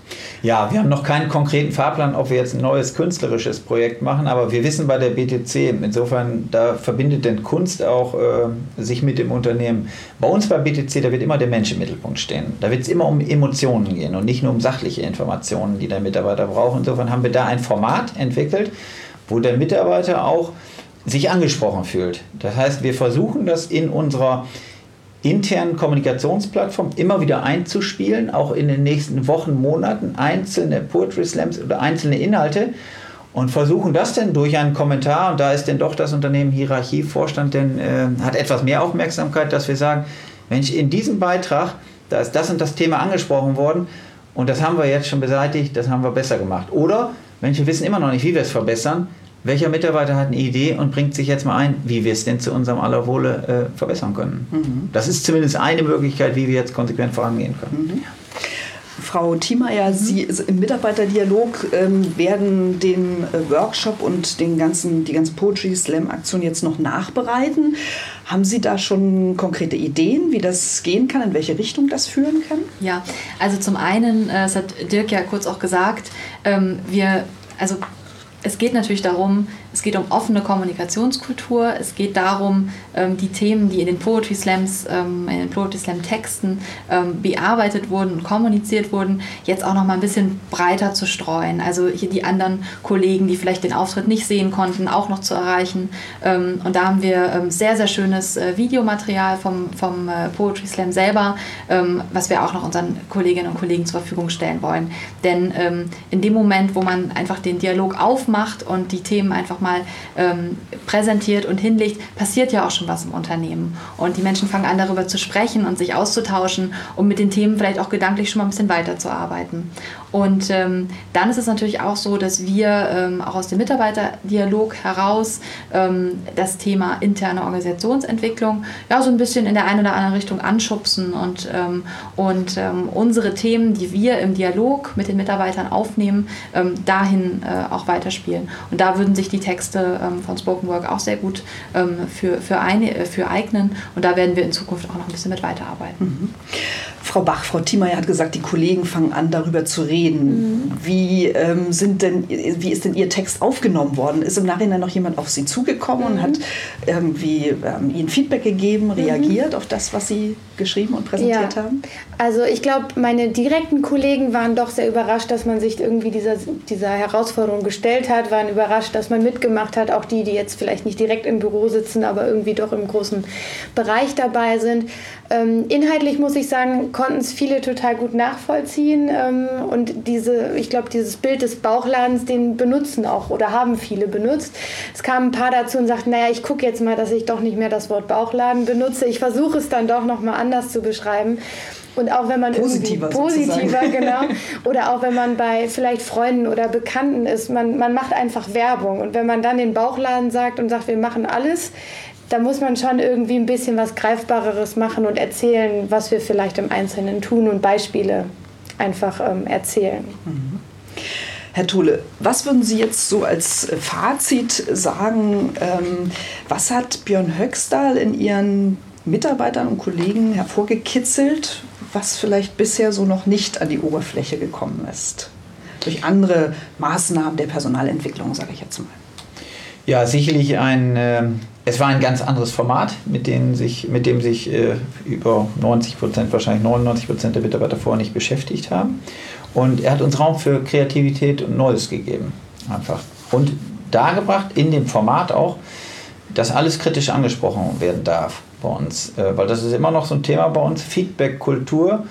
Ja, wir haben noch keinen konkreten Fahrplan, ob wir jetzt ein neues künstlerisches Projekt machen, aber wir wissen bei der BTC, insofern, da verbindet denn Kunst auch äh, sich mit dem Unternehmen. Bei uns bei BTC, da wird immer der Mensch im Mittelpunkt stehen. Da wird es immer um Emotionen gehen und nicht nur um sachliche Informationen, die der Mitarbeiter braucht. Insofern haben wir da ein Format entwickelt, wo der Mitarbeiter auch sich angesprochen fühlt. Das heißt, wir versuchen das in unserer internen Kommunikationsplattform immer wieder einzuspielen, auch in den nächsten Wochen, Monaten, einzelne Poetry Slams oder einzelne Inhalte und versuchen das denn durch einen Kommentar, und da ist denn doch das Unternehmen Hierarchievorstand, denn äh, hat etwas mehr Aufmerksamkeit, dass wir sagen, Mensch, in diesem Beitrag, da ist das und das Thema angesprochen worden und das haben wir jetzt schon beseitigt, das haben wir besser gemacht. Oder Mensch, wir wissen immer noch nicht, wie wir es verbessern, welcher Mitarbeiter hat eine Idee und bringt sich jetzt mal ein, wie wir es denn zu unserem aller Wohle äh, verbessern können. Mhm. Das ist zumindest eine Möglichkeit, wie wir jetzt konsequent vorangehen können. Mhm. Frau Thiemeyer, Sie im Mitarbeiterdialog ähm, werden den äh, Workshop und den ganzen, die ganze Poetry Slam Aktion jetzt noch nachbereiten. Haben Sie da schon konkrete Ideen, wie das gehen kann, in welche Richtung das führen kann? Ja, also zum einen, äh, das hat Dirk ja kurz auch gesagt, ähm, wir, also es geht natürlich darum, es geht um offene Kommunikationskultur, es geht darum, ähm, die Themen, die in den Poetry Slams, ähm, in den Poetry Slam Texten ähm, bearbeitet wurden und kommuniziert wurden, jetzt auch noch mal ein bisschen breiter zu streuen. Also hier die anderen Kollegen, die vielleicht den Auftritt nicht sehen konnten, auch noch zu erreichen. Und da haben wir sehr, sehr schönes äh, Videomaterial vom, vom äh, Poetry Slam selber, was wir auch noch unseren Kolleginnen und Kollegen zur Verfügung stellen wollen. Denn in dem Moment, wo man einfach den Dialog aufmacht und die Themen einfach mal ähm, präsentiert und hinlegt, passiert ja auch schon was im Unternehmen. Und die Menschen fangen an, darüber zu sprechen und sich auszutauschen, um mit den Themen vielleicht auch gedanklich schon mal ein bisschen weiterzuarbeiten. Und ähm, dann ist es natürlich auch so, dass wir ähm, auch aus dem Mitarbeiterdialog heraus ähm, das Thema interne Organisationsentwicklung ja so ein bisschen in der einen oder anderen Richtung anschubsen und, ähm, und ähm, unsere Themen, die wir im Dialog mit den Mitarbeitern aufnehmen, dahin äh, auch weiterspielen. Und da würden sich die Texte von Spoken Work auch sehr gut für, für, eine, äh, für eignen und da werden wir in Zukunft auch noch ein bisschen mit weiterarbeiten. Mhm. Frau Bach, Frau Thiemeyer hat gesagt, die Kollegen fangen an, darüber zu reden. Mhm. Wie, ähm, sind denn, wie ist denn Ihr Text aufgenommen worden? Ist im Nachhinein noch jemand auf Sie zugekommen mhm. und hat irgendwie ähm, Ihnen Feedback gegeben, mhm. reagiert auf das, was Sie geschrieben und präsentiert ja. haben? Also ich glaube, meine direkten Kollegen waren doch sehr überrascht, dass man sich irgendwie dieser, dieser Herausforderung gestellt hat, waren überrascht, dass man mitgemacht hat, auch die, die jetzt vielleicht nicht direkt im Büro sitzen, aber irgendwie doch im großen Bereich dabei sind. Ähm, inhaltlich muss ich sagen, konnten es viele total gut nachvollziehen ähm, und diese, ich glaube, dieses Bild des Bauchladens, den benutzen auch oder haben viele benutzt. Es kamen ein paar dazu und sagten, naja, ich gucke jetzt mal, dass ich doch nicht mehr das Wort Bauchladen benutze. Ich versuche es dann doch nochmal anders zu beschreiben. Und auch wenn man positiver, positiver genau, <laughs> oder auch wenn man bei vielleicht Freunden oder Bekannten ist, man, man macht einfach Werbung. Und wenn man dann den Bauchladen sagt und sagt, wir machen alles, da muss man schon irgendwie ein bisschen was Greifbareres machen und erzählen, was wir vielleicht im Einzelnen tun und Beispiele einfach ähm, erzählen. Mhm. Herr Thule, was würden Sie jetzt so als Fazit sagen? Ähm, was hat Björn Höxtal in Ihren Mitarbeitern und Kollegen hervorgekitzelt, was vielleicht bisher so noch nicht an die Oberfläche gekommen ist? Durch andere Maßnahmen der Personalentwicklung, sage ich jetzt mal. Ja, sicherlich ein äh, es war ein ganz anderes Format, mit dem sich, mit dem sich äh, über 90 Prozent, wahrscheinlich 99 Prozent der Mitarbeiter vorher nicht beschäftigt haben. Und er hat uns Raum für Kreativität und Neues gegeben. Einfach. Und dargebracht in dem Format auch, dass alles kritisch angesprochen werden darf bei uns. Äh, weil das ist immer noch so ein Thema bei uns. Feedback-Kultur,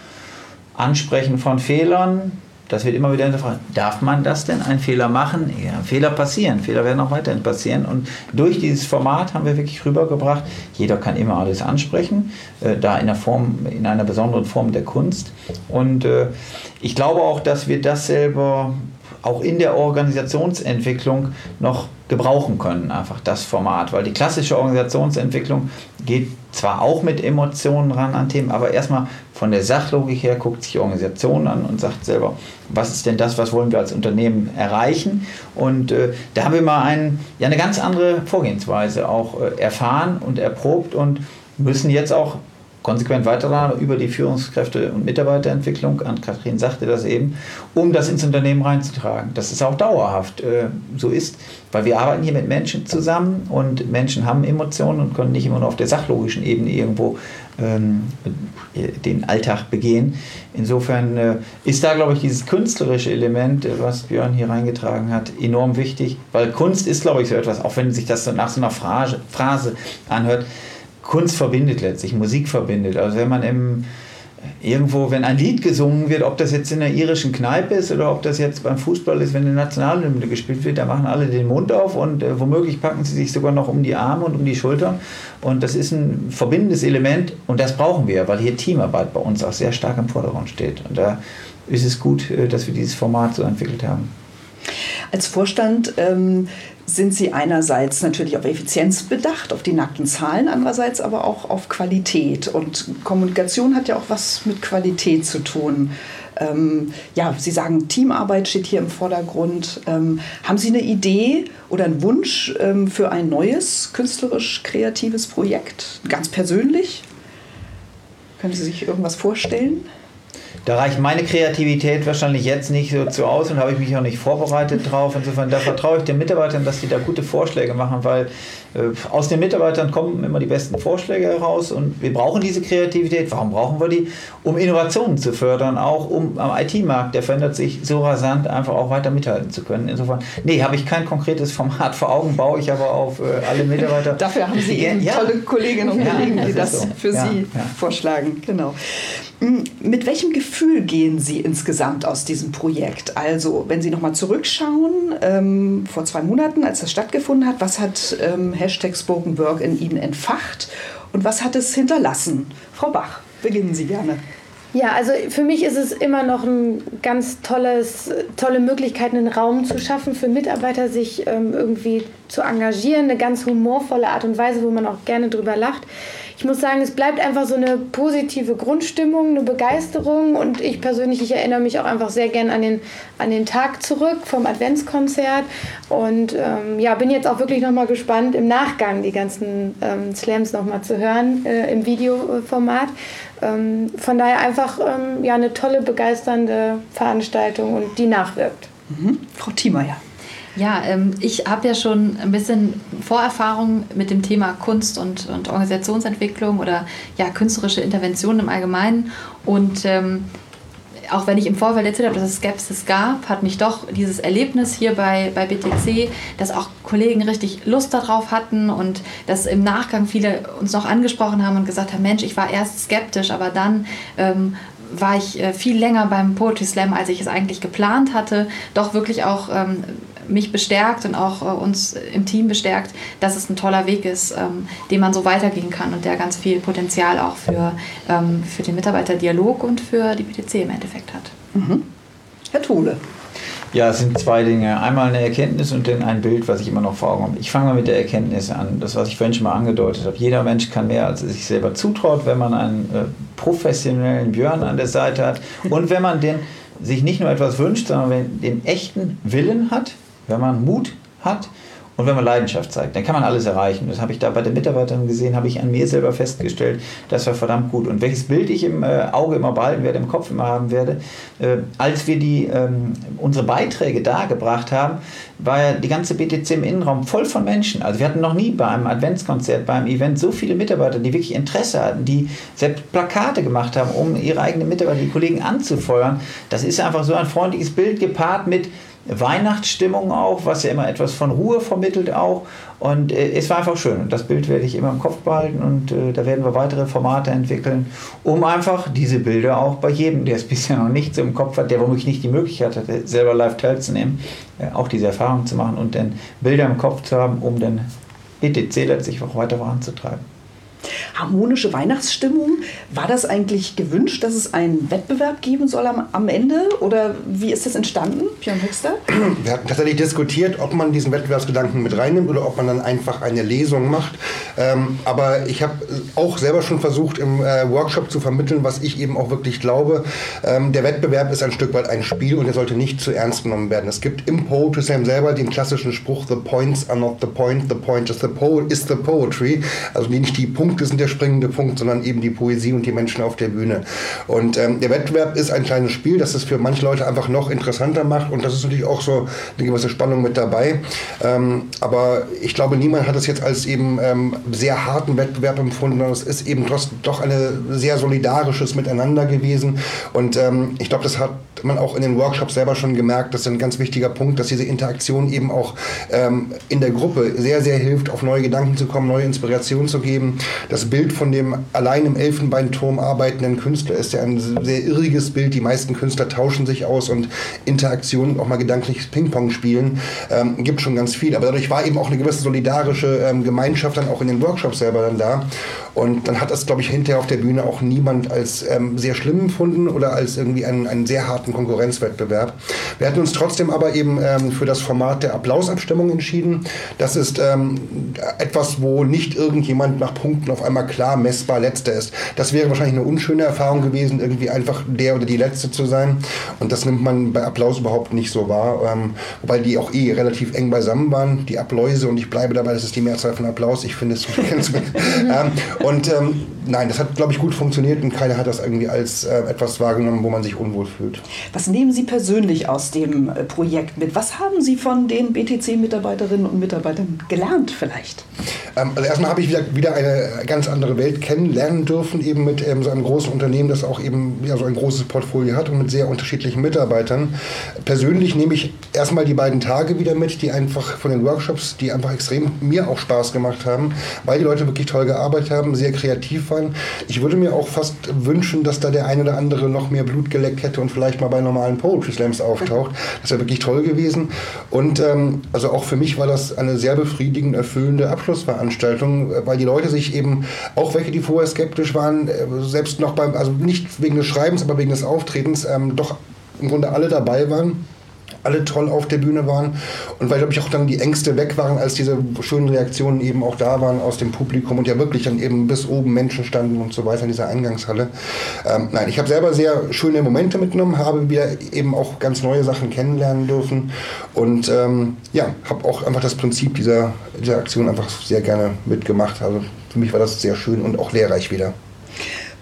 Ansprechen von Fehlern, das wird immer wieder hinterfragt. Darf man das denn, einen Fehler machen? Ja, Fehler passieren. Fehler werden auch weiterhin passieren. Und durch dieses Format haben wir wirklich rübergebracht, jeder kann immer alles ansprechen, äh, da in einer Form, in einer besonderen Form der Kunst. Und äh, ich glaube auch, dass wir das selber auch in der Organisationsentwicklung noch gebrauchen können, einfach das Format. Weil die klassische Organisationsentwicklung geht zwar auch mit Emotionen ran an Themen, aber erstmal von der Sachlogik her guckt sich die Organisation an und sagt selber, was ist denn das, was wollen wir als Unternehmen erreichen? Und äh, da haben wir mal ein, ja, eine ganz andere Vorgehensweise auch äh, erfahren und erprobt und müssen jetzt auch konsequent weiterladen über die Führungskräfte- und Mitarbeiterentwicklung, an Kathrin sagte das eben, um das ins Unternehmen reinzutragen. Das ist auch dauerhaft äh, so ist, weil wir arbeiten hier mit Menschen zusammen und Menschen haben Emotionen und können nicht immer nur auf der sachlogischen Ebene irgendwo ähm, den Alltag begehen. Insofern äh, ist da, glaube ich, dieses künstlerische Element, äh, was Björn hier reingetragen hat, enorm wichtig, weil Kunst ist, glaube ich, so etwas, auch wenn sich das so nach so einer Phrase, Phrase anhört, Kunst verbindet letztlich, Musik verbindet. Also wenn man im, irgendwo, wenn ein Lied gesungen wird, ob das jetzt in der irischen Kneipe ist oder ob das jetzt beim Fußball ist, wenn eine Nationalhymne gespielt wird, da machen alle den Mund auf und äh, womöglich packen sie sich sogar noch um die Arme und um die Schultern. Und das ist ein verbindendes Element und das brauchen wir, weil hier Teamarbeit bei uns auch sehr stark im Vordergrund steht. Und da ist es gut, äh, dass wir dieses Format so entwickelt haben. Als Vorstand ähm, sind Sie einerseits natürlich auf Effizienz bedacht, auf die nackten Zahlen, andererseits aber auch auf Qualität. Und Kommunikation hat ja auch was mit Qualität zu tun. Ähm, ja, Sie sagen, Teamarbeit steht hier im Vordergrund. Ähm, haben Sie eine Idee oder einen Wunsch ähm, für ein neues künstlerisch-kreatives Projekt? Ganz persönlich? Können Sie sich irgendwas vorstellen? Da reicht meine Kreativität wahrscheinlich jetzt nicht so zu aus und habe ich mich auch nicht vorbereitet drauf. Insofern, da vertraue ich den Mitarbeitern, dass die da gute Vorschläge machen, weil äh, aus den Mitarbeitern kommen immer die besten Vorschläge heraus und wir brauchen diese Kreativität. Warum brauchen wir die? Um Innovationen zu fördern, auch um am IT-Markt, der verändert sich so rasant, einfach auch weiter mithalten zu können. Insofern, nee, habe ich kein konkretes Format vor Augen, baue ich aber auf äh, alle Mitarbeiter. <laughs> Dafür haben Sie eben ja. tolle Kolleginnen und Kollegen, ja, die das so. für ja, Sie vorschlagen. Genau. Mit welchem Gefühl gehen Sie insgesamt aus diesem Projekt? Also, wenn Sie nochmal zurückschauen, ähm, vor zwei Monaten, als das stattgefunden hat, was hat ähm, Hashtag Spoken Work in Ihnen entfacht und was hat es hinterlassen? Frau Bach, beginnen Sie gerne. Ja, also für mich ist es immer noch ein ganz tolles, tolle Möglichkeit, einen Raum zu schaffen für Mitarbeiter, sich ähm, irgendwie zu engagieren, eine ganz humorvolle Art und Weise, wo man auch gerne drüber lacht ich muss sagen, es bleibt einfach so eine positive Grundstimmung, eine Begeisterung und ich persönlich, ich erinnere mich auch einfach sehr gern an den, an den Tag zurück vom Adventskonzert und ähm, ja, bin jetzt auch wirklich nochmal gespannt, im Nachgang die ganzen ähm, Slams nochmal zu hören äh, im Videoformat. Ähm, von daher einfach ähm, ja, eine tolle, begeisternde Veranstaltung und die nachwirkt. Mhm. Frau Thiemeyer. Ja, ähm, ich habe ja schon ein bisschen Vorerfahrung mit dem Thema Kunst und, und Organisationsentwicklung oder ja, künstlerische Interventionen im Allgemeinen. Und ähm, auch wenn ich im Vorfeld erzählt habe, dass es Skepsis gab, hat mich doch dieses Erlebnis hier bei, bei BTC, dass auch Kollegen richtig Lust darauf hatten und dass im Nachgang viele uns noch angesprochen haben und gesagt haben, Mensch, ich war erst skeptisch, aber dann ähm, war ich äh, viel länger beim Poetry Slam, als ich es eigentlich geplant hatte, doch wirklich auch ähm, mich bestärkt und auch äh, uns im Team bestärkt, dass es ein toller Weg ist, ähm, den man so weitergehen kann und der ganz viel Potenzial auch für, ähm, für den Mitarbeiterdialog und für die PTC im Endeffekt hat. Mhm. Herr Thule. Ja, es sind zwei Dinge. Einmal eine Erkenntnis und dann ein Bild, was ich immer noch vor Augen habe. Ich fange mal mit der Erkenntnis an. Das, was ich vorhin schon mal angedeutet habe. Jeder Mensch kann mehr, als er sich selber zutraut, wenn man einen äh, professionellen Björn an der Seite hat und wenn man den, sich nicht nur etwas wünscht, sondern wenn den echten Willen hat, wenn man Mut hat und wenn man Leidenschaft zeigt, dann kann man alles erreichen. Das habe ich da bei den Mitarbeitern gesehen, habe ich an mir selber festgestellt, das war verdammt gut. Und welches Bild ich im äh, Auge immer behalten werde, im Kopf immer haben werde, äh, als wir die, ähm, unsere Beiträge dargebracht haben, war ja die ganze BTC im Innenraum voll von Menschen. Also wir hatten noch nie bei einem Adventskonzert, bei einem Event so viele Mitarbeiter, die wirklich Interesse hatten, die selbst Plakate gemacht haben, um ihre eigenen Mitarbeiter, die Kollegen anzufeuern. Das ist einfach so ein freundliches Bild gepaart mit Weihnachtsstimmung auch, was ja immer etwas von Ruhe vermittelt auch. Und äh, es war einfach schön. Und das Bild werde ich immer im Kopf behalten und äh, da werden wir weitere Formate entwickeln, um einfach diese Bilder auch bei jedem, der es <laughs> bisher noch nicht so im Kopf hat, der womöglich nicht die Möglichkeit hatte, selber live teilzunehmen, äh, auch diese Erfahrung zu machen und dann Bilder im Kopf zu haben, um dann ETC letztlich auch weiter voranzutreiben harmonische Weihnachtsstimmung. War das eigentlich gewünscht, dass es einen Wettbewerb geben soll am, am Ende? Oder wie ist das entstanden, Björn Höxter? Wir hatten tatsächlich diskutiert, ob man diesen Wettbewerbsgedanken mit reinnimmt oder ob man dann einfach eine Lesung macht. Ähm, aber ich habe auch selber schon versucht, im äh, Workshop zu vermitteln, was ich eben auch wirklich glaube. Ähm, der Wettbewerb ist ein Stück weit ein Spiel und er sollte nicht zu ernst genommen werden. Es gibt im Poetry Slam selber den klassischen Spruch, the points are not the point, the point is the, po is the poetry. Also nicht die Punkte sind der springende Punkt, sondern eben die Poesie und die Menschen auf der Bühne. Und ähm, der Wettbewerb ist ein kleines Spiel, das es für manche Leute einfach noch interessanter macht und das ist natürlich auch so eine gewisse Spannung mit dabei. Ähm, aber ich glaube, niemand hat es jetzt als eben ähm, sehr harten Wettbewerb empfunden, sondern es ist eben trotzdem doch ein sehr solidarisches Miteinander gewesen. Und ähm, ich glaube, das hat man auch in den Workshops selber schon gemerkt, das ist ein ganz wichtiger Punkt, dass diese Interaktion eben auch ähm, in der Gruppe sehr, sehr hilft, auf neue Gedanken zu kommen, neue Inspirationen zu geben. Das Bild von dem allein im Elfenbeinturm arbeitenden Künstler ist ja ein sehr irriges Bild. Die meisten Künstler tauschen sich aus und Interaktionen, auch mal gedankliches Ping-Pong spielen, ähm, gibt schon ganz viel. Aber dadurch war eben auch eine gewisse solidarische ähm, Gemeinschaft dann auch in den Workshops selber dann da. Und dann hat das, glaube ich, hinterher auf der Bühne auch niemand als ähm, sehr schlimm empfunden oder als irgendwie einen, einen sehr harten Konkurrenzwettbewerb. Wir hatten uns trotzdem aber eben ähm, für das Format der Applausabstimmung entschieden. Das ist ähm, etwas, wo nicht irgendjemand nach Punkten auf einmal klar messbar letzter ist. Das wäre wahrscheinlich eine unschöne Erfahrung gewesen, irgendwie einfach der oder die Letzte zu sein. Und das nimmt man bei Applaus überhaupt nicht so wahr. Ähm, wobei die auch eh relativ eng beisammen waren, die Appläuse. Und ich bleibe dabei, das ist die Mehrzahl von Applaus. Ich finde es <laughs> ähm, und ähm, nein, das hat, glaube ich, gut funktioniert und keiner hat das irgendwie als äh, etwas wahrgenommen, wo man sich unwohl fühlt. Was nehmen Sie persönlich aus dem äh, Projekt mit? Was haben Sie von den BTC-Mitarbeiterinnen und Mitarbeitern gelernt vielleicht? Ähm, also erstmal habe ich wieder, wieder, eine ganz andere Welt kennenlernen dürfen, eben mit ähm, so einem großen Unternehmen, das auch eben ja, so ein großes Portfolio hat und mit sehr unterschiedlichen Mitarbeitern. Persönlich nehme ich erstmal die beiden Tage wieder mit, die einfach von den Workshops, die einfach extrem mir auch Spaß gemacht haben, weil die Leute wirklich toll gearbeitet haben, sehr kreativ waren. Ich würde mir auch fast wünschen, dass da der eine oder andere noch mehr Blut geleckt hätte und vielleicht mal bei normalen Poetry Slams auftaucht. Das wäre wirklich toll gewesen. Und ähm, also auch für mich war das eine sehr befriedigend erfüllende Abschlussveranstaltung, weil die Leute sich eben, auch welche, die vorher skeptisch waren, äh, selbst noch beim, also nicht wegen des Schreibens, aber wegen des Auftretens, ähm, doch im Grunde alle dabei waren alle toll auf der Bühne waren und weil, glaube ich, auch dann die Ängste weg waren, als diese schönen Reaktionen eben auch da waren aus dem Publikum und ja wirklich dann eben bis oben Menschen standen und so weiter in dieser Eingangshalle. Ähm, nein, ich habe selber sehr schöne Momente mitgenommen, habe wieder eben auch ganz neue Sachen kennenlernen dürfen und ähm, ja, habe auch einfach das Prinzip dieser, dieser Aktion einfach sehr gerne mitgemacht. Also für mich war das sehr schön und auch lehrreich wieder.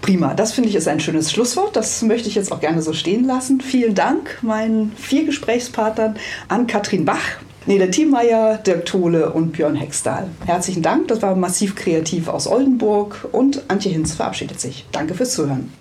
Prima, das finde ich ist ein schönes Schlusswort. Das möchte ich jetzt auch gerne so stehen lassen. Vielen Dank meinen vier Gesprächspartnern an Katrin Bach, Nele Thiemeyer, Dirk Tole und Björn Hexdahl. Herzlichen Dank, das war massiv kreativ aus Oldenburg und Antje Hinz verabschiedet sich. Danke fürs Zuhören.